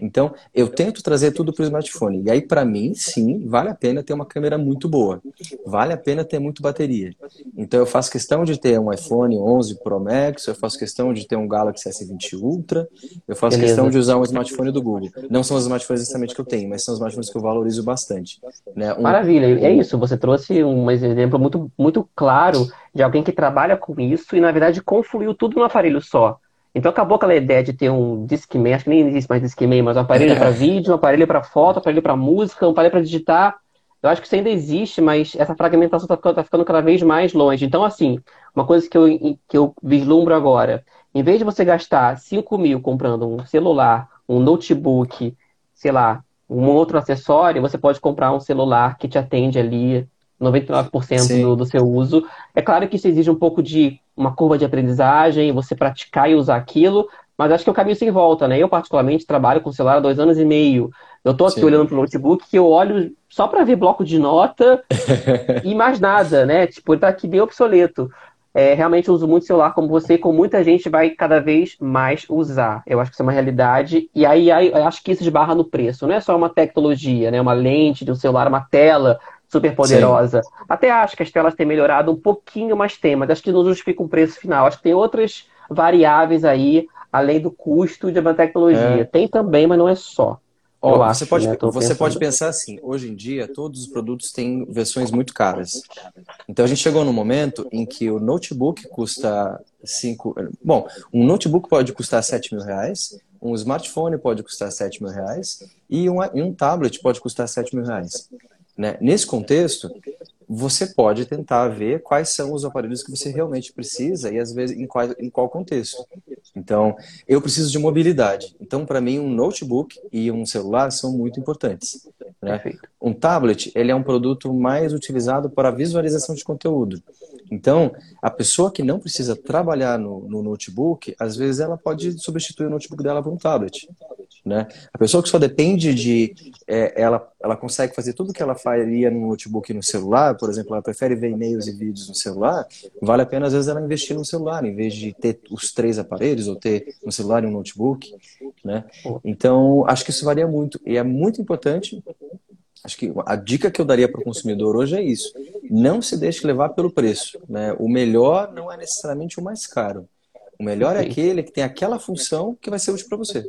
Então, eu tento trazer tudo para o smartphone. E aí, para mim, sim, vale a pena ter uma câmera muito boa, vale a pena ter muito bateria. Então, eu faço questão de ter um iPhone 11 Pro Max, eu faço questão de ter um Galaxy S20 Ultra, eu faço Beleza. questão questão de usar um smartphone do Google. Não são os smartphones exatamente que eu tenho, mas são os smartphones que eu valorizo bastante. Né? Um... Maravilha, é isso. Você trouxe um exemplo muito, muito claro de alguém que trabalha com isso e, na verdade, confluiu tudo num aparelho só. Então acabou aquela ideia de ter um Discman, acho que nem existe mais Discman, mas um aparelho para vídeo, um aparelho para foto, um aparelho para música, um aparelho para digitar. Eu acho que isso ainda existe, mas essa fragmentação está ficando, tá ficando cada vez mais longe. Então, assim, uma coisa que eu, que eu vislumbro agora, em vez de você gastar 5 mil comprando um celular, um notebook, sei lá, um outro acessório, você pode comprar um celular que te atende ali 99% do, do, seu uso. É claro que isso exige um pouco de uma curva de aprendizagem, você praticar e usar aquilo, mas acho que é o caminho sem volta, né? Eu, particularmente, trabalho com celular há dois anos e meio. Eu estou aqui Sim. olhando para o notebook que eu olho só para ver bloco de nota e mais nada, né? Tipo, ele está aqui bem obsoleto é, realmente uso muito celular como você, como muita gente vai cada vez mais usar. Eu acho que isso é uma realidade. E aí, aí acho que isso esbarra no preço. Não é só uma tecnologia, né? Uma lente de um celular, uma tela super poderosa. Sim. Até acho que as telas têm melhorado um pouquinho, mais tem, mas acho que não justifica um preço final. Acho que tem outras variáveis aí, além do custo de uma tecnologia. É. Tem também, mas não é só. Ó, você acho, pode, né? você pode pensar assim, hoje em dia todos os produtos têm versões muito caras. Então a gente chegou no momento em que o notebook custa 5. Bom, um notebook pode custar 7 mil reais, um smartphone pode custar 7 mil reais e um, e um tablet pode custar 7 mil reais. Né? Nesse contexto, você pode tentar ver quais são os aparelhos que você realmente precisa e às vezes em qual, em qual contexto. Então, eu preciso de mobilidade. Então, para mim, um notebook e um celular são muito importantes. Né? Um tablet, ele é um produto mais utilizado para visualização de conteúdo. Então, a pessoa que não precisa trabalhar no, no notebook, às vezes ela pode substituir o notebook dela por um tablet. Né? A pessoa que só depende de. É, ela, ela consegue fazer tudo que ela faria no notebook e no celular, por exemplo, ela prefere ver e-mails e vídeos no celular, vale a pena às vezes ela investir no celular, em vez de ter os três aparelhos, ou ter um celular e um notebook. Né? Então, acho que isso varia muito. E é muito importante. Acho que a dica que eu daria para o consumidor hoje é isso. Não se deixe levar pelo preço. Né? O melhor não é necessariamente o mais caro. O melhor é aquele que tem aquela função que vai ser útil para você.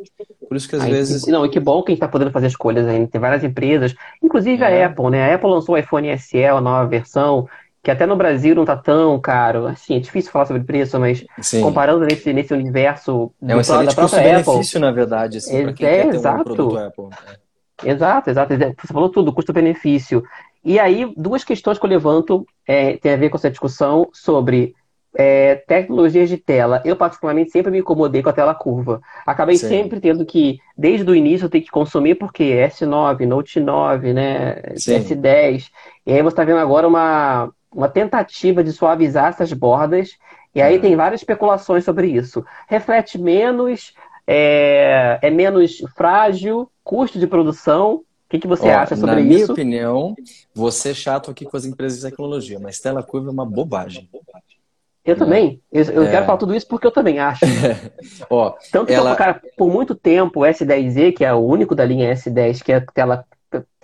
Por isso que às Aí, vezes. Não, e que bom que a gente está podendo fazer escolhas ainda. Tem várias empresas, inclusive é. a Apple, né? A Apple lançou o iPhone SE, a nova versão, que até no Brasil não está tão caro. Assim, é difícil falar sobre preço, mas Sim. comparando nesse, nesse universo é um excelente custo-benefício, na verdade, assim, para quem é, quer exato. um produto Apple. É. Exato, exato. Você falou tudo, custo-benefício. E aí, duas questões que eu levanto é, tem a ver com essa discussão sobre é, tecnologias de tela. Eu, particularmente, sempre me incomodei com a tela curva. Acabei Sim. sempre tendo que, desde o início, ter que consumir, porque S9, Note 9, né, S10. E aí você está vendo agora uma, uma tentativa de suavizar essas bordas. E aí é. tem várias especulações sobre isso. Reflete menos, é, é menos frágil, custo de produção. O que, que você Ó, acha sobre na isso? Na minha opinião, você é chato aqui com as empresas de tecnologia, mas tela curva é uma bobagem. Eu também. Eu, eu é. quero falar tudo isso porque eu também acho. Ó, Tanto ela... que, cara, por muito tempo, o S10Z, que é o único da linha S10, que é tela,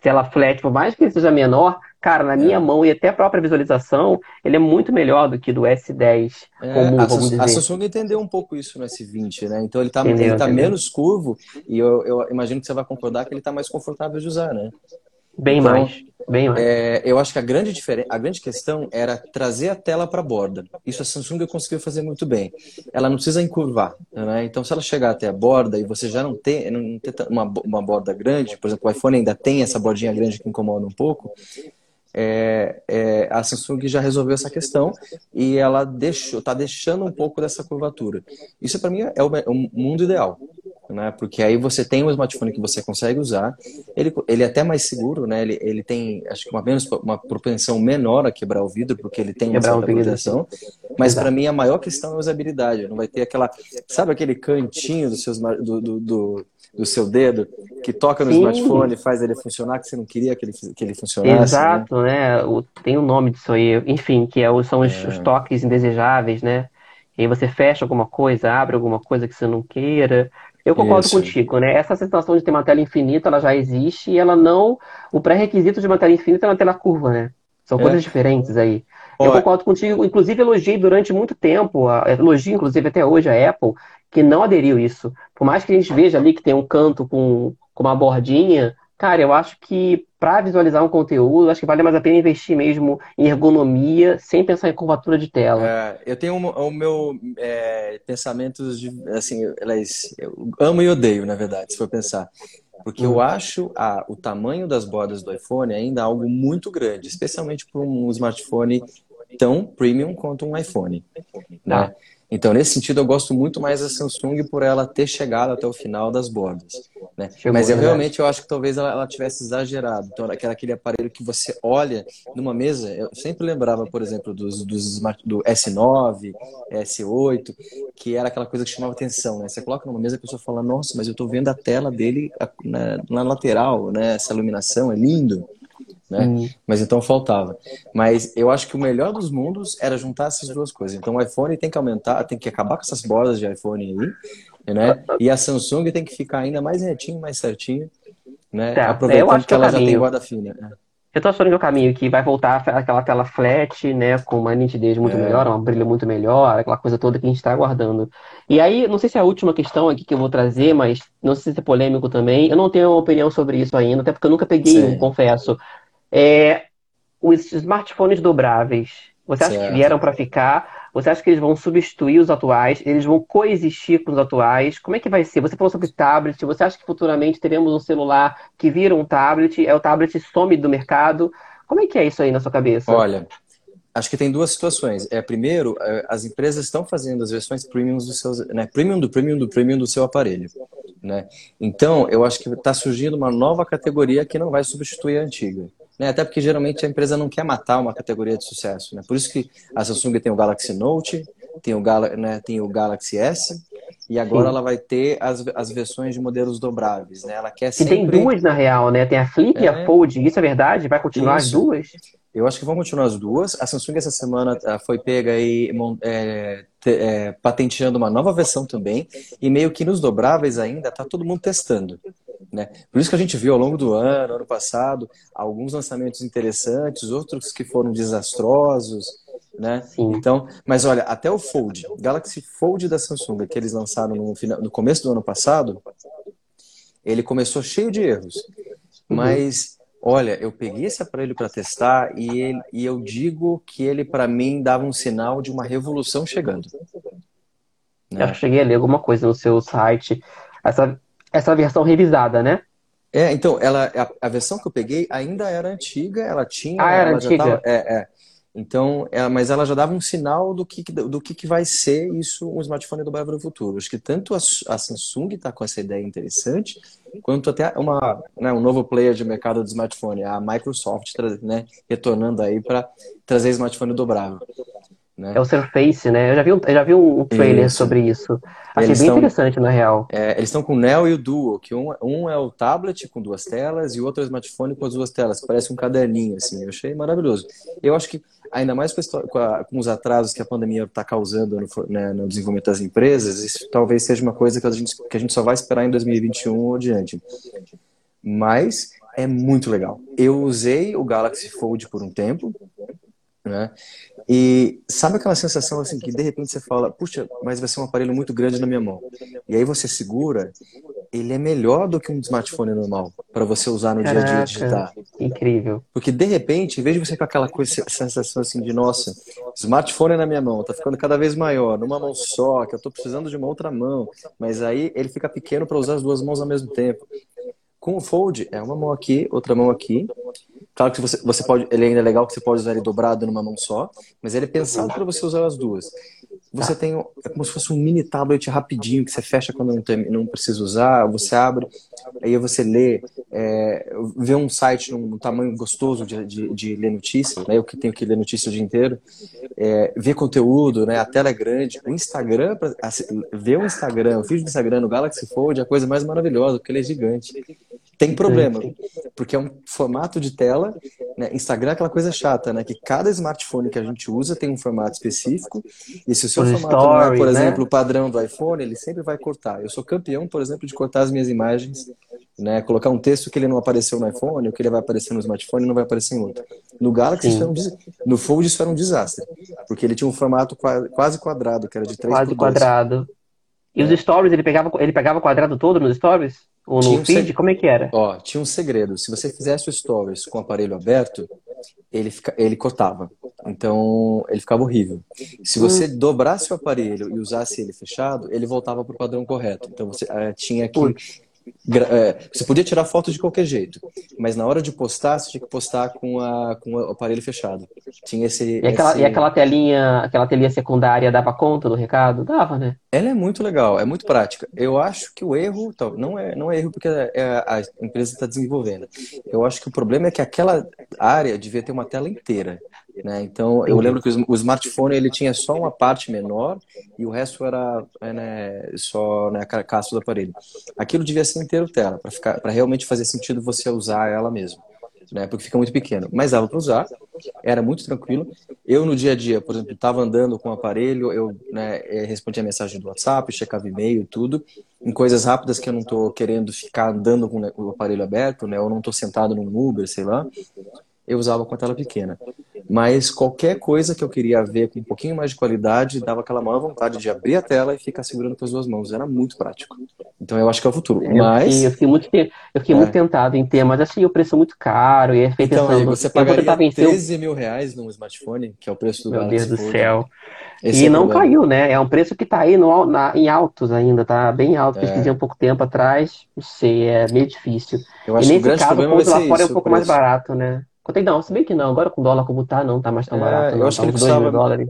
tela flat, por mais que ele seja menor, cara, na minha é. mão e até a própria visualização, ele é muito melhor do que do S10 é, comum, a, vamos dizer. A Samsung entendeu um pouco isso no S20, né? Então ele está ele tá menos curvo e eu, eu imagino que você vai concordar que ele está mais confortável de usar, né? Bem então, mais. Bem mais. É, eu acho que a grande, diferença, a grande questão era trazer a tela para a borda. Isso a Samsung conseguiu fazer muito bem. Ela não precisa encurvar. Né? Então, se ela chegar até a borda e você já não tem, não tem uma, uma borda grande, por exemplo, o iPhone ainda tem essa bordinha grande que incomoda um pouco, é, é, a Samsung já resolveu essa questão e ela deixou, está deixando um pouco dessa curvatura. Isso para mim é o, é o, mundo ideal, né? Porque aí você tem um smartphone que você consegue usar, ele, ele é até mais seguro, né? Ele, ele tem acho que uma menos uma propensão menor a quebrar o vidro porque ele tem uma certa proteção. Mas para mim a maior questão é a usabilidade. Não vai ter aquela, sabe aquele cantinho do seus do, do, do do seu dedo, que toca no Sim. smartphone e faz ele funcionar, que você não queria que ele, que ele funcionasse. Né? Exato, né? né? O, tem o um nome disso aí. Enfim, que é, são os, é. os, toques indesejáveis, né? E aí você fecha alguma coisa, abre alguma coisa que você não queira. Eu concordo Isso. contigo, né? Essa sensação de ter uma tela infinita, ela já existe e ela não... O pré-requisito de uma tela infinita é uma tela curva, né? São é. coisas diferentes aí. Eu concordo contigo, inclusive elogiei durante muito tempo, elogio inclusive até hoje a Apple, que não aderiu isso. Por mais que a gente veja ali que tem um canto com, com uma bordinha, cara, eu acho que para visualizar um conteúdo, acho que vale mais a pena investir mesmo em ergonomia, sem pensar em curvatura de tela. É, eu tenho o meu é, pensamentos de, assim, elas, eu amo e odeio, na verdade, se for pensar. Porque eu hum. acho a, o tamanho das bordas do iPhone ainda algo muito grande, especialmente para um smartphone tão premium quanto um iPhone. Né? Ah. Então, nesse sentido, eu gosto muito mais da Samsung por ela ter chegado até o final das bordas. Né? Mas eu realmente eu acho que talvez ela, ela tivesse exagerado. Então, aquele, aquele aparelho que você olha numa mesa, eu sempre lembrava, por exemplo, dos, dos do S9, S8, que era aquela coisa que chamava atenção. Né? Você coloca numa mesa e a pessoa fala, nossa, mas eu estou vendo a tela dele na, na lateral, né? essa iluminação é lindo né? Hum. Mas então faltava. Mas eu acho que o melhor dos mundos era juntar essas duas coisas. Então o iPhone tem que aumentar, tem que acabar com essas bordas de iPhone aí, né? E a Samsung tem que ficar ainda mais retinho, mais certinho, né? Tá. Aproveitando que, que ela já tem guarda fina. Né? Eu tô achando que é o caminho que vai voltar aquela tela flat, né, com uma nitidez muito é. melhor, um brilho muito melhor, aquela coisa toda que a gente está aguardando. E aí, não sei se é a última questão aqui que eu vou trazer, mas não sei se é polêmico também. Eu não tenho uma opinião sobre isso ainda, até porque eu nunca peguei Sim. um, confesso. É, os smartphones dobráveis, você acha certo. que vieram para ficar? Você acha que eles vão substituir os atuais? Eles vão coexistir com os atuais? Como é que vai ser? Você falou sobre tablet. Você acha que futuramente teremos um celular que vira um tablet? É o tablet some do mercado? Como é que é isso aí na sua cabeça? Olha, acho que tem duas situações. É, primeiro, é, as empresas estão fazendo as versões premium dos seus, né, premium do premium do premium do seu aparelho, né? Então, eu acho que está surgindo uma nova categoria que não vai substituir a antiga né? Até porque geralmente a empresa não quer matar uma categoria de sucesso, né? Por isso que a Samsung tem o Galaxy Note, tem o, Gal né, tem o Galaxy S, e agora Sim. ela vai ter as, as versões de modelos dobráveis, né? Ela quer sempre... E tem duas na real, né? Tem a Flip é... e a é. Fold, isso é verdade? Vai continuar isso. as duas? Eu acho que vão continuar as duas. A Samsung essa semana ah, foi pega aí é, é, patenteando uma nova versão também, e meio que nos dobráveis ainda tá todo mundo testando. Né? Por isso que a gente viu ao longo do ano, ano passado, alguns lançamentos interessantes, outros que foram desastrosos, né? Então, mas olha, até o Fold, Galaxy Fold da Samsung, que eles lançaram no, final, no começo do ano passado, ele começou cheio de erros. Uhum. Mas, olha, eu peguei esse aparelho para testar e, ele, e eu digo que ele, para mim, dava um sinal de uma revolução chegando. Né? Eu cheguei a ler alguma coisa no seu site. Essa essa versão revisada, né? É, então, ela, a, a, versão que eu peguei ainda era antiga, ela tinha. Ah, era antiga. Tava, é, é. Então, ela, mas ela já dava um sinal do que, do que, que vai ser isso, um smartphone do no futuro. Acho que tanto a, a Samsung está com essa ideia interessante, quanto até uma, né, um novo player de mercado de smartphone, a Microsoft, né, retornando aí para trazer smartphone dobrável. Né? É o Surface, né? Eu já vi um, já vi um trailer isso. sobre isso. Achei eles bem interessante, na real. É, eles estão com o Neo e o Duo, que um, um é o tablet com duas telas e o outro é o smartphone com as duas telas, que parece um caderninho, assim. Eu achei maravilhoso. Eu acho que, ainda mais com, a, com os atrasos que a pandemia está causando no, né, no, desenvolvimento das empresas, isso talvez seja uma coisa que a gente, que a gente só vai esperar em 2021 ou diante. Mas é muito legal. Eu usei o Galaxy Fold por um tempo, né? E sabe aquela sensação assim que de repente você fala, puxa, mas vai ser um aparelho muito grande na minha mão. E aí você segura, ele é melhor do que um smartphone normal para você usar no Caraca, dia a dia digitar. Incrível. Porque de repente, em vez de você com aquela coisa, sensação assim de nossa, smartphone é na minha mão, tá ficando cada vez maior, numa mão só, que eu tô precisando de uma outra mão, mas aí ele fica pequeno para usar as duas mãos ao mesmo tempo. Com o Fold, é uma mão aqui, outra mão aqui. Claro que você, você pode, ele ainda é legal que você pode usar ele dobrado numa mão só, mas ele é pensado para você usar as duas. Você tem, é como se fosse um mini tablet rapidinho que você fecha quando não, tem, não precisa usar, você abre, aí você lê, é, vê um site num, num tamanho gostoso de, de, de, ler notícias, né? eu que tenho que ler notícias o dia inteiro, é, ver conteúdo, né? a tela é grande, o Instagram, assim, ver o Instagram, o feed do Instagram no Galaxy Fold é a coisa mais maravilhosa, porque ele é gigante. Tem problema, porque é um formato de tela. Né? Instagram é aquela coisa chata, né? Que cada smartphone que a gente usa tem um formato específico. E se o seu formato story, não é, por né? exemplo, o padrão do iPhone, ele sempre vai cortar. Eu sou campeão, por exemplo, de cortar as minhas imagens, né? Colocar um texto que ele não apareceu no iPhone, ou que ele vai aparecer no smartphone e não vai aparecer em outro. No Galaxy, isso era um, no Fold, isso era um desastre. Porque ele tinha um formato quase quadrado, que era de 3 Quase quadrado. E os é. stories, ele pegava, ele pegava o quadrado todo nos stories? Ou no um feed? Como é que era? Ó, tinha um segredo. Se você fizesse o stories com o aparelho aberto, ele, fica, ele cortava. Então, ele ficava horrível. Se você hum. dobrasse o aparelho e usasse ele fechado, ele voltava para o padrão correto. Então, você uh, tinha que é, você podia tirar foto de qualquer jeito, mas na hora de postar, você tinha que postar com, a, com o aparelho fechado. Tinha esse e, aquela, esse... e aquela telinha, aquela telinha secundária dava conta do recado? Dava, né? Ela é muito legal, é muito prática. Eu acho que o erro, não é, não é erro porque é, a empresa está desenvolvendo. Eu acho que o problema é que aquela área devia ter uma tela inteira. Né? Então, eu lembro que o smartphone ele tinha só uma parte menor e o resto era é, né, só né, a carcaça do aparelho. Aquilo devia ser inteiro tela, para realmente fazer sentido você usar ela mesmo. Né, porque fica muito pequeno. Mas dava para usar, era muito tranquilo. Eu, no dia a dia, por exemplo, estava andando com o aparelho, eu né, eh, respondia a mensagem do WhatsApp, checava e-mail, tudo, em coisas rápidas que eu não estou querendo ficar andando com o aparelho aberto, né, ou não estou sentado num Uber, sei lá, eu usava com a tela pequena. Mas qualquer coisa que eu queria ver com um pouquinho mais de qualidade, dava aquela maior vontade de abrir a tela e ficar segurando com as duas mãos. Era muito prático. Então eu acho que é o futuro. Mas... Eu fiquei, eu fiquei muito, eu fiquei é. muito tentado em ter, mas achei o preço muito caro. E fiquei então, pensando, você pagaria 13 mil reais num smartphone, que é o preço do Meu Deus do céu. Esse e é não problema. caiu, né? É um preço que está aí no, na, em altos ainda, tá bem alto. É. Pesquisei um pouco tempo atrás, não sei, é meio difícil. Eu acho e nesse que o grande caso, o ponto lá fora é um pouco mais barato, né? Contei não, se bem que não, agora com dólar como tá, não tá mais tão é, barato. Eu não, acho tá que ele custava, dólares.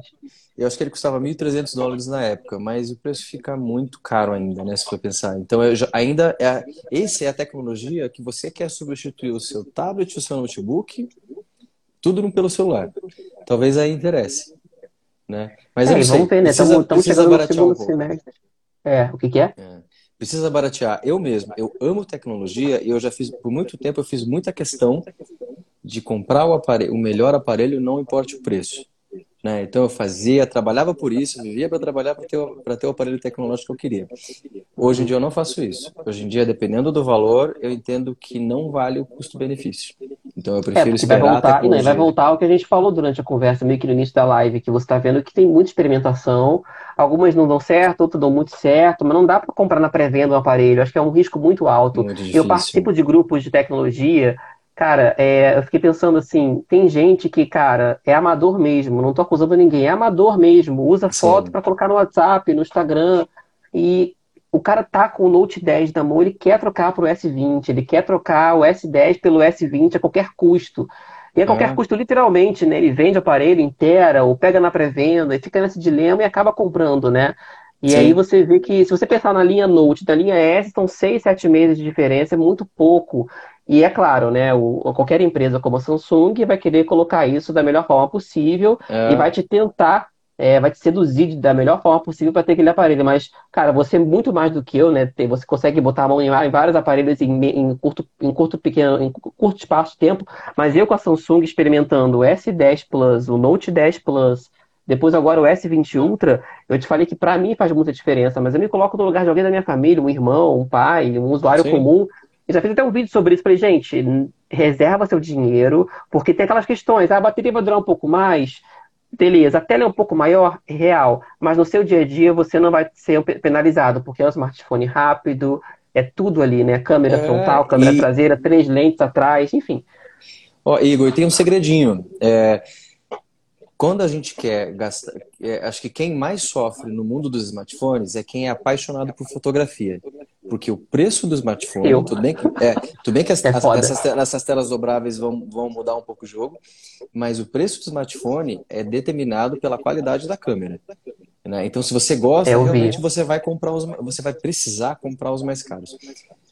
Eu acho que ele custava 1.300 dólares na época, mas o preço fica muito caro ainda, né, se for pensar. Então, eu já, ainda é, esse é a tecnologia que você quer substituir o seu tablet, o seu notebook, tudo pelo celular. Talvez aí interesse, né? Mas é, eu não sei, vamos ver, né? Precisa, estamos chegando no segundo um semestre. É, o que que é? é? Precisa baratear. Eu mesmo, eu amo tecnologia e eu já fiz, por muito tempo, eu fiz muita questão de comprar o, aparelho, o melhor aparelho, não importa o preço. Né? Então eu fazia, trabalhava por isso, vivia para trabalhar para ter, ter o aparelho tecnológico que eu queria. Hoje em dia eu não faço isso. Hoje em dia, dependendo do valor, eu entendo que não vale o custo-benefício. Então eu prefiro é, esperar vai voltar, né, vai voltar ao que a gente falou durante a conversa, meio que no início da live, que você está vendo que tem muita experimentação, algumas não dão certo, outras dão muito certo, mas não dá para comprar na pré-venda um aparelho. Acho que é um risco muito alto. Muito eu participo de grupos de tecnologia Cara, é, eu fiquei pensando assim, tem gente que, cara, é amador mesmo, não tô acusando ninguém, é amador mesmo, usa foto para colocar no WhatsApp, no Instagram, e o cara tá com o Note 10 na mão, ele quer trocar pro S20, ele quer trocar o S10 pelo S20 a qualquer custo. E a qualquer é. custo, literalmente, né? Ele vende o aparelho inteira, ou pega na pré-venda, e fica nesse dilema e acaba comprando, né? E Sim. aí você vê que, se você pensar na linha Note, da linha S, são seis, sete meses de diferença, é muito pouco. E é claro, né, o, qualquer empresa como a Samsung vai querer colocar isso da melhor forma possível é. e vai te tentar é, vai te seduzir da melhor forma possível para ter aquele aparelho. Mas, cara, você é muito mais do que eu, né? Você consegue botar a mão em, vários aparelhos em, em, curto, em curto pequeno, em curto espaço de tempo. Mas eu com a Samsung experimentando o S10 Plus, o Note 10 Plus, depois agora o S20 Ultra, eu te falei que para mim faz muita diferença, mas eu me coloco no lugar de alguém da minha família, um irmão, um pai, um usuário Sim. comum. Eu já fiz até um vídeo sobre isso. Falei, gente, reserva seu dinheiro, porque tem aquelas questões. Ah, a bateria vai durar um pouco mais beleza, a tela é um pouco maior, real, mas no seu dia a dia você não vai ser penalizado, porque é um smartphone rápido, é tudo ali, né? Câmera é, frontal, câmera e... traseira, três lentes atrás, enfim. Ó, Igor, tem um segredinho. É, quando a gente quer gastar. É, acho que quem mais sofre no mundo dos smartphones é quem é apaixonado por fotografia. Porque o preço do smartphone, Eu. tudo bem que, é, tudo bem que as, é as, essas, essas, telas dobráveis vão, vão mudar um pouco o jogo, mas o preço do smartphone é determinado pela qualidade da câmera. Né? Então, se você gosta, realmente você vai comprar os, você vai precisar comprar os mais caros.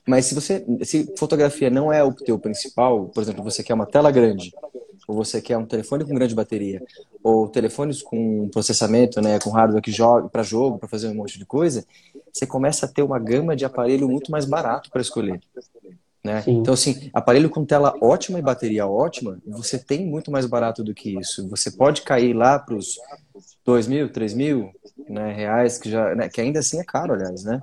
Mas se você, se fotografia não é o teu principal, por exemplo, você quer uma tela grande, ou você quer um telefone com grande bateria, ou telefones com processamento, né, com hardware que joga para jogo, para fazer um monte de coisa, você começa a ter uma gama de aparelho muito mais barato para escolher. Né? Então, assim, aparelho com tela ótima e bateria ótima, você tem muito mais barato do que isso. Você pode cair lá para os 2 mil, 3 mil né, reais, que, já, né, que ainda assim é caro, aliás, né?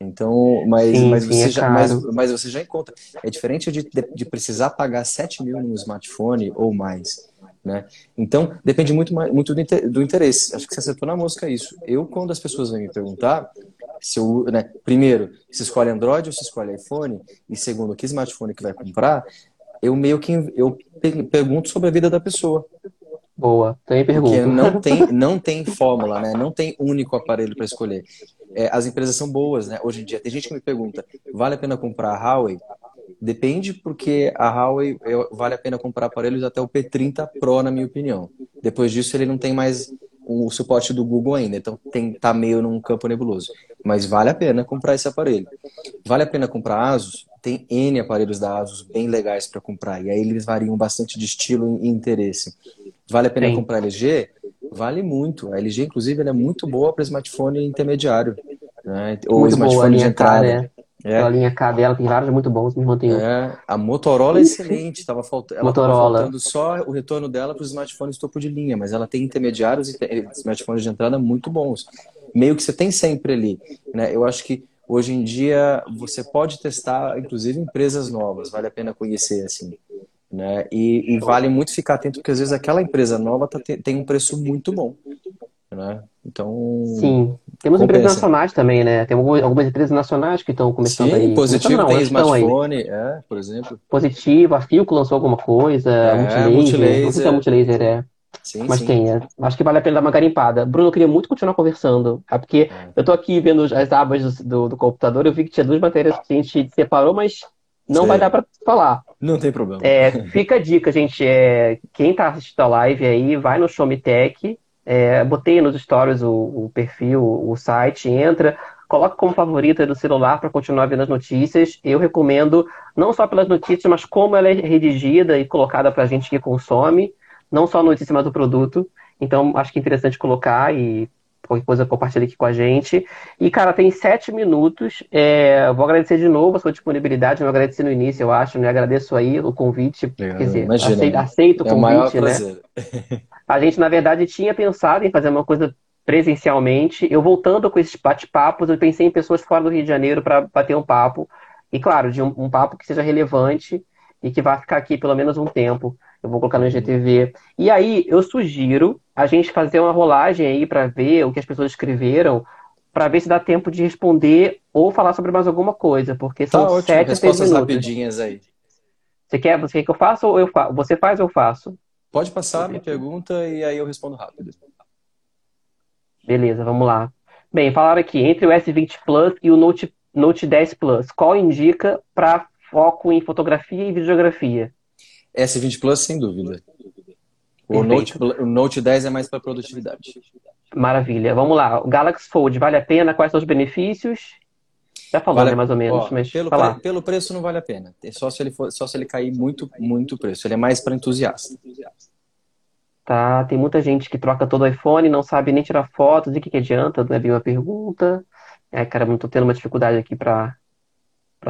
Então, mas, sim, mas, sim, você é já, mas, mas, você já encontra. É diferente de, de, precisar pagar 7 mil num smartphone ou mais. Né? Então, depende muito, muito do interesse. Acho que você acertou na mosca isso. Eu, quando as pessoas vêm me perguntar, se eu, né, primeiro, se escolhe Android ou se escolhe iPhone, e segundo, que smartphone que vai comprar, eu meio que eu pergunto sobre a vida da pessoa. Boa, também pergunto. Porque não tem, não tem fórmula, né? Não tem único aparelho para escolher. É, as empresas são boas, né? Hoje em dia, tem gente que me pergunta, vale a pena comprar a Huawei? Depende, porque a Huawei vale a pena comprar aparelhos até o P30 Pro, na minha opinião. Depois disso, ele não tem mais o suporte do Google ainda, então tem tá meio num campo nebuloso. Mas vale a pena comprar esse aparelho. Vale a pena comprar Asus? Tem N aparelhos da Asus bem legais para comprar, e aí eles variam bastante de estilo e interesse. Vale a pena Sim. comprar LG? Vale muito. A LG, inclusive, é muito boa para smartphone intermediário. Né? Ou muito smartphone de entrada. Né? É. A linha K dela tem vários muito bons, me mantém. É. A Motorola é excelente. Estava falt... Ela Motorola. faltando só o retorno dela para os smartphones topo de linha, mas ela tem intermediários e smartphones de entrada muito bons. Meio que você tem sempre ali. Né? Eu acho que hoje em dia você pode testar, inclusive, empresas novas. Vale a pena conhecer, assim. Né? E, e, vale muito ficar atento, porque às vezes aquela empresa nova tá, tem um preço muito bom. Né? Então. Sim. Temos compensa. empresas nacionais também, né? Tem algumas empresas nacionais que estão começando Sim, aí. Positivo não, tem smartphone, é, por exemplo. Positivo, a Filco lançou alguma coisa, é, multilaser. multilaser. Não sei se é multilaser, é. Sim, Mas sim. tem, é. acho que vale a pena dar uma garimpada. Bruno, eu queria muito continuar conversando, é porque é. eu tô aqui vendo as abas do, do, do computador, eu vi que tinha duas matérias que a gente separou, mas não Sei. vai dar para falar. Não tem problema. É, fica a dica, gente. É, quem está assistindo a live aí, vai no Showmetech. É, botei nos stories o, o, perfil, o site, entra, coloca como favorita do celular para continuar vendo as notícias. Eu recomendo, não só pelas notícias, mas como ela é redigida e colocada para a gente que consome, não só a notícia, mas o produto. Então, acho que é interessante colocar e qualquer coisa compartilha aqui com a gente. E, cara, tem sete minutos. É, vou agradecer de novo a sua disponibilidade. Eu agradeci no início, eu acho, né? Agradeço aí o convite. Quer dizer, aceito, aceito o convite, é o né? a gente, na verdade, tinha pensado em fazer uma coisa presencialmente. Eu voltando com esses bate-papos, eu pensei em pessoas fora do Rio de Janeiro para bater um papo. E, claro, de um, um papo que seja relevante e que vai ficar aqui pelo menos um tempo. Eu vou colocar no IGTV. E aí, eu sugiro a gente fazer uma rolagem aí para ver o que as pessoas escreveram, para ver se dá tempo de responder ou falar sobre mais alguma coisa, porque são tá ótimo. sete Respostas rapidinhas aí. Você quer, você quer que eu faça ou eu faço? Você faz ou eu faço? Pode passar, me pergunta e aí eu respondo rápido. Beleza, vamos lá. Bem, falaram aqui, entre o S20 Plus e o Note, Note 10 Plus, qual indica para foco em fotografia e videografia? S20 Plus, sem dúvida. O Note, o Note 10 é mais para produtividade. Maravilha. Vamos lá. O Galaxy Fold vale a pena? Quais são os benefícios? Já falou, vale, né, mais ou menos, ó, mas pelo, falar. pelo preço não vale a pena. É só se ele for, só se ele cair muito, muito preço. Ele é mais para entusiasta. Tá? Tem muita gente que troca todo o iPhone, não sabe nem tirar fotos, de que, que adianta, não é bem uma pergunta. É, cara, eu tô tendo uma dificuldade aqui para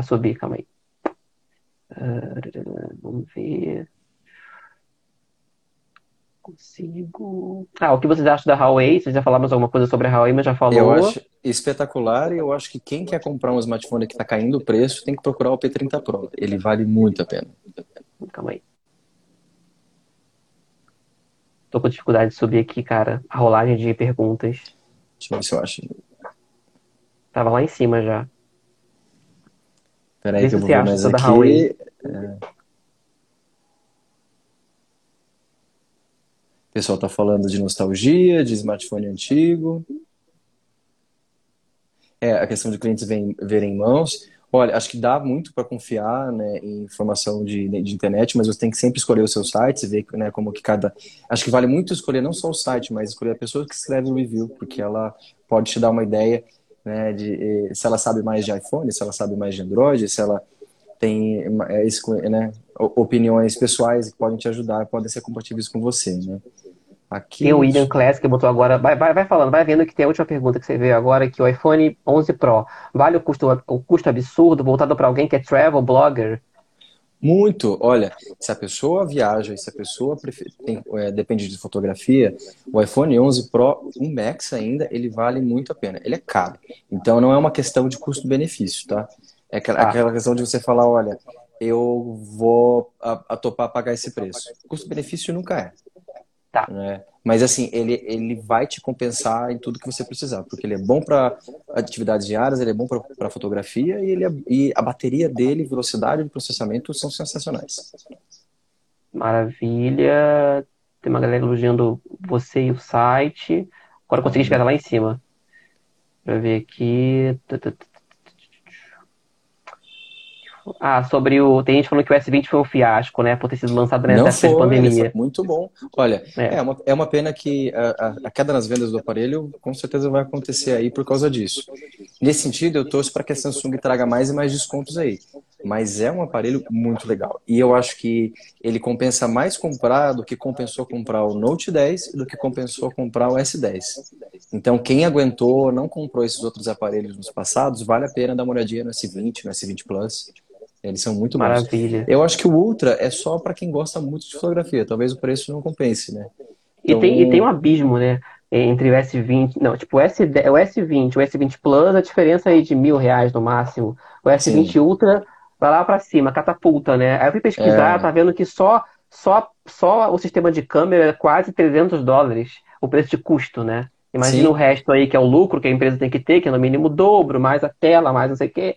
subir, calma aí. Uh, vamos ver. Consigo. Ah, o que vocês acham da Huawei? Vocês já falaram alguma coisa sobre a Huawei, mas já falou. Eu acho espetacular e eu acho que quem quer comprar um smartphone que está caindo o preço tem que procurar o P30 Pro. Ele vale muito a pena. Calma aí. Tô com dificuldade de subir aqui, cara. A rolagem de perguntas. Deixa eu ver se eu acho. Tava lá em cima já. Peraí que eu vou ver mais aqui. É... O pessoal tá falando de nostalgia, de smartphone antigo. É, a questão de clientes verem em mãos. Olha, acho que dá muito para confiar né, em informação de, de internet, mas você tem que sempre escolher o seu site, ver né, como que cada. Acho que vale muito escolher não só o site, mas escolher a pessoa que escreve o review, porque ela pode te dar uma ideia né, de se ela sabe mais de iPhone, se ela sabe mais de Android, se ela tem é, né, opiniões pessoais que podem te ajudar, podem ser compatíveis com você, né? Aqui... Tem o William Class que botou agora, vai, vai, vai falando, vai vendo que tem a última pergunta que você veio agora, que o iPhone 11 Pro, vale o custo, o custo absurdo voltado para alguém que é travel blogger? Muito. Olha, se a pessoa viaja e se a pessoa tem, é, depende de fotografia, o iPhone 11 Pro, um Max ainda, ele vale muito a pena. Ele é caro. Então não é uma questão de custo-benefício, tá? É aquela, ah. questão de você falar, olha, eu vou a, a topar pagar esse preço. Custo-benefício nunca é. Tá. Né? Mas assim, ele, ele vai te compensar em tudo que você precisar, porque ele é bom para atividades diárias, ele é bom para fotografia e, ele é, e a bateria dele, velocidade de processamento são sensacionais. Maravilha. Tem uma galera elogiando você e o site. Agora eu consegui chegar lá em cima. Pra ver aqui. Ah, sobre o. Tem gente falando que o S20 foi um fiasco, né? Por ter sido lançado nessa época de pandemia. muito bom. Olha, é. é, uma, é uma pena que a, a, queda nas vendas do aparelho com certeza vai acontecer aí por causa disso. Nesse sentido, eu torço para que a Samsung traga mais e mais descontos aí. Mas é um aparelho muito legal. E eu acho que ele compensa mais comprar do que compensou comprar o Note 10 e do que compensou comprar o S10. Então, quem aguentou, não comprou esses outros aparelhos nos passados, vale a pena dar uma olhadinha no S20, no S20 Plus. Eles são muito bons. Maravilha. Eu acho que o Ultra é só para quem gosta muito de fotografia. Talvez o preço não compense, né? Então... E, tem, e tem um abismo, né? Entre o S20, não, tipo, o, S10, o S20, o S20 Plus, a diferença aí de mil reais no máximo. O S20 Sim. Ultra vai lá para cima, catapulta, né? Aí eu fui pesquisar, é... tá vendo que só, só, só o sistema de câmera é quase 300 dólares, o preço de custo, né? Imagina Sim. o resto aí, que é o lucro que a empresa tem que ter, que é no mínimo o dobro, mais a tela, mais não sei o quê.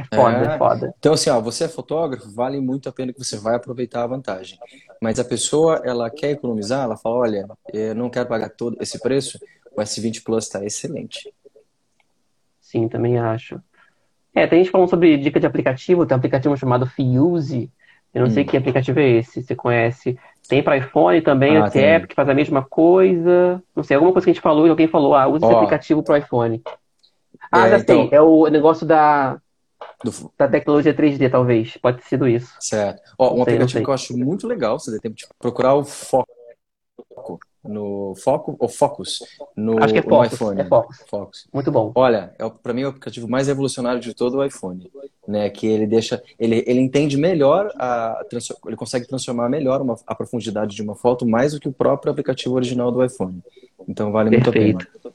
É foda, é, é foda. Então, assim, ó, você é fotógrafo, vale muito a pena que você vai aproveitar a vantagem. Mas a pessoa, ela quer economizar, ela fala, olha, eu não quero pagar todo esse preço, o S20 Plus está excelente. Sim, também acho. É, tem gente falando sobre dica de aplicativo, tem um aplicativo chamado Fuse, eu não hum. sei que aplicativo é esse, você conhece. Tem para iPhone também, ah, o app que faz a mesma coisa. Não sei, alguma coisa que a gente falou e alguém falou, ah, usa esse aplicativo para iPhone. Ah, é, já então... sei, é o negócio da do... Da tecnologia 3D, talvez. Pode ter sido isso. Certo. Ó, um sei, aplicativo que eu acho muito legal, você tem tempo de procurar o Foco. No Foco ou Focus no, acho que é Focus, iPhone. É Focus. Focus. Muito bom. Olha, é, para mim é o aplicativo mais revolucionário de todo o iPhone, né? Que ele deixa, ele, ele entende melhor a, ele consegue transformar melhor uma, a profundidade de uma foto mais do que o próprio aplicativo original do iPhone. Então vale Perfeito. muito a pena.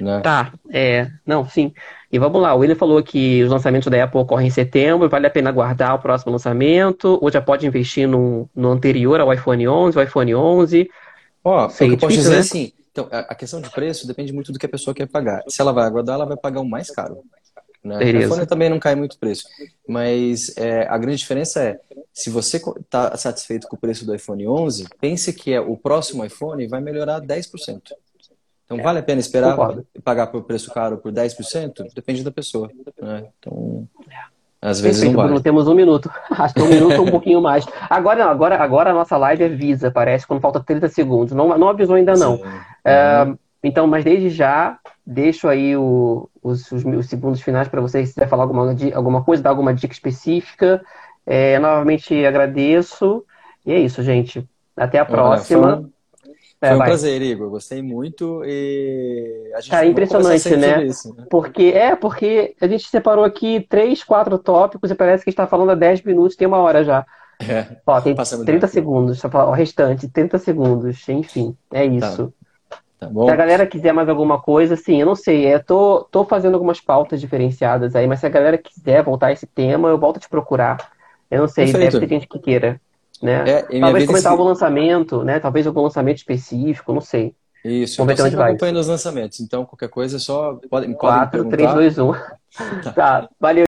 Né? Tá, é, não, sim. E vamos lá, o William falou que os lançamentos da Apple ocorrem em setembro, vale a pena guardar o próximo lançamento, ou já pode investir no, no anterior ao iPhone 11, o iPhone 11. Ó, oh, eu posso dizer né? assim, então, a questão de preço depende muito do que a pessoa quer pagar. Se ela vai aguardar, ela vai pagar o mais caro. Né? O iPhone também não cai muito preço. Mas é, a grande diferença é, se você está satisfeito com o preço do iPhone 11, pense que é, o próximo iPhone vai melhorar 10%. Então, é, vale a pena esperar concordo. pagar por preço caro por 10%? Depende da pessoa. Né? Então, às vezes Perfeito, não vale. Bruno, temos um minuto. Acho que um minuto ou um pouquinho mais. Agora, agora, agora a nossa live avisa, parece, quando falta 30 segundos. Não, não avisou ainda, não. É, então, mas desde já, deixo aí o, os, os, os segundos finais para vocês, se quiser falar alguma, alguma coisa, dar alguma dica específica. É, novamente agradeço. E é isso, gente. Até a próxima. É, Foi um vai. prazer, Igor. Gostei muito e a gente tá impressionante, né? Isso, né? Porque é porque a gente separou aqui três, quatro tópicos e parece que está falando há 10 minutos, tem uma hora já. É, Ó, tem 30 segundos, o restante, 30 segundos, enfim, é tá. isso. Tá. Tá se a galera quiser mais alguma coisa, sim, eu não sei, eu tô, tô fazendo algumas pautas diferenciadas aí, mas se a galera quiser voltar a esse tema, eu volto a te procurar. Eu não sei, Perfeito. deve ter gente que queira. Né? É, Talvez comentar algum lançamento, né? Talvez algum lançamento específico, não sei. Isso, Vamos eu estou sempre acompanhando os lançamentos, então qualquer coisa é só pode, 4, 3, 2, 1. tá, valeu.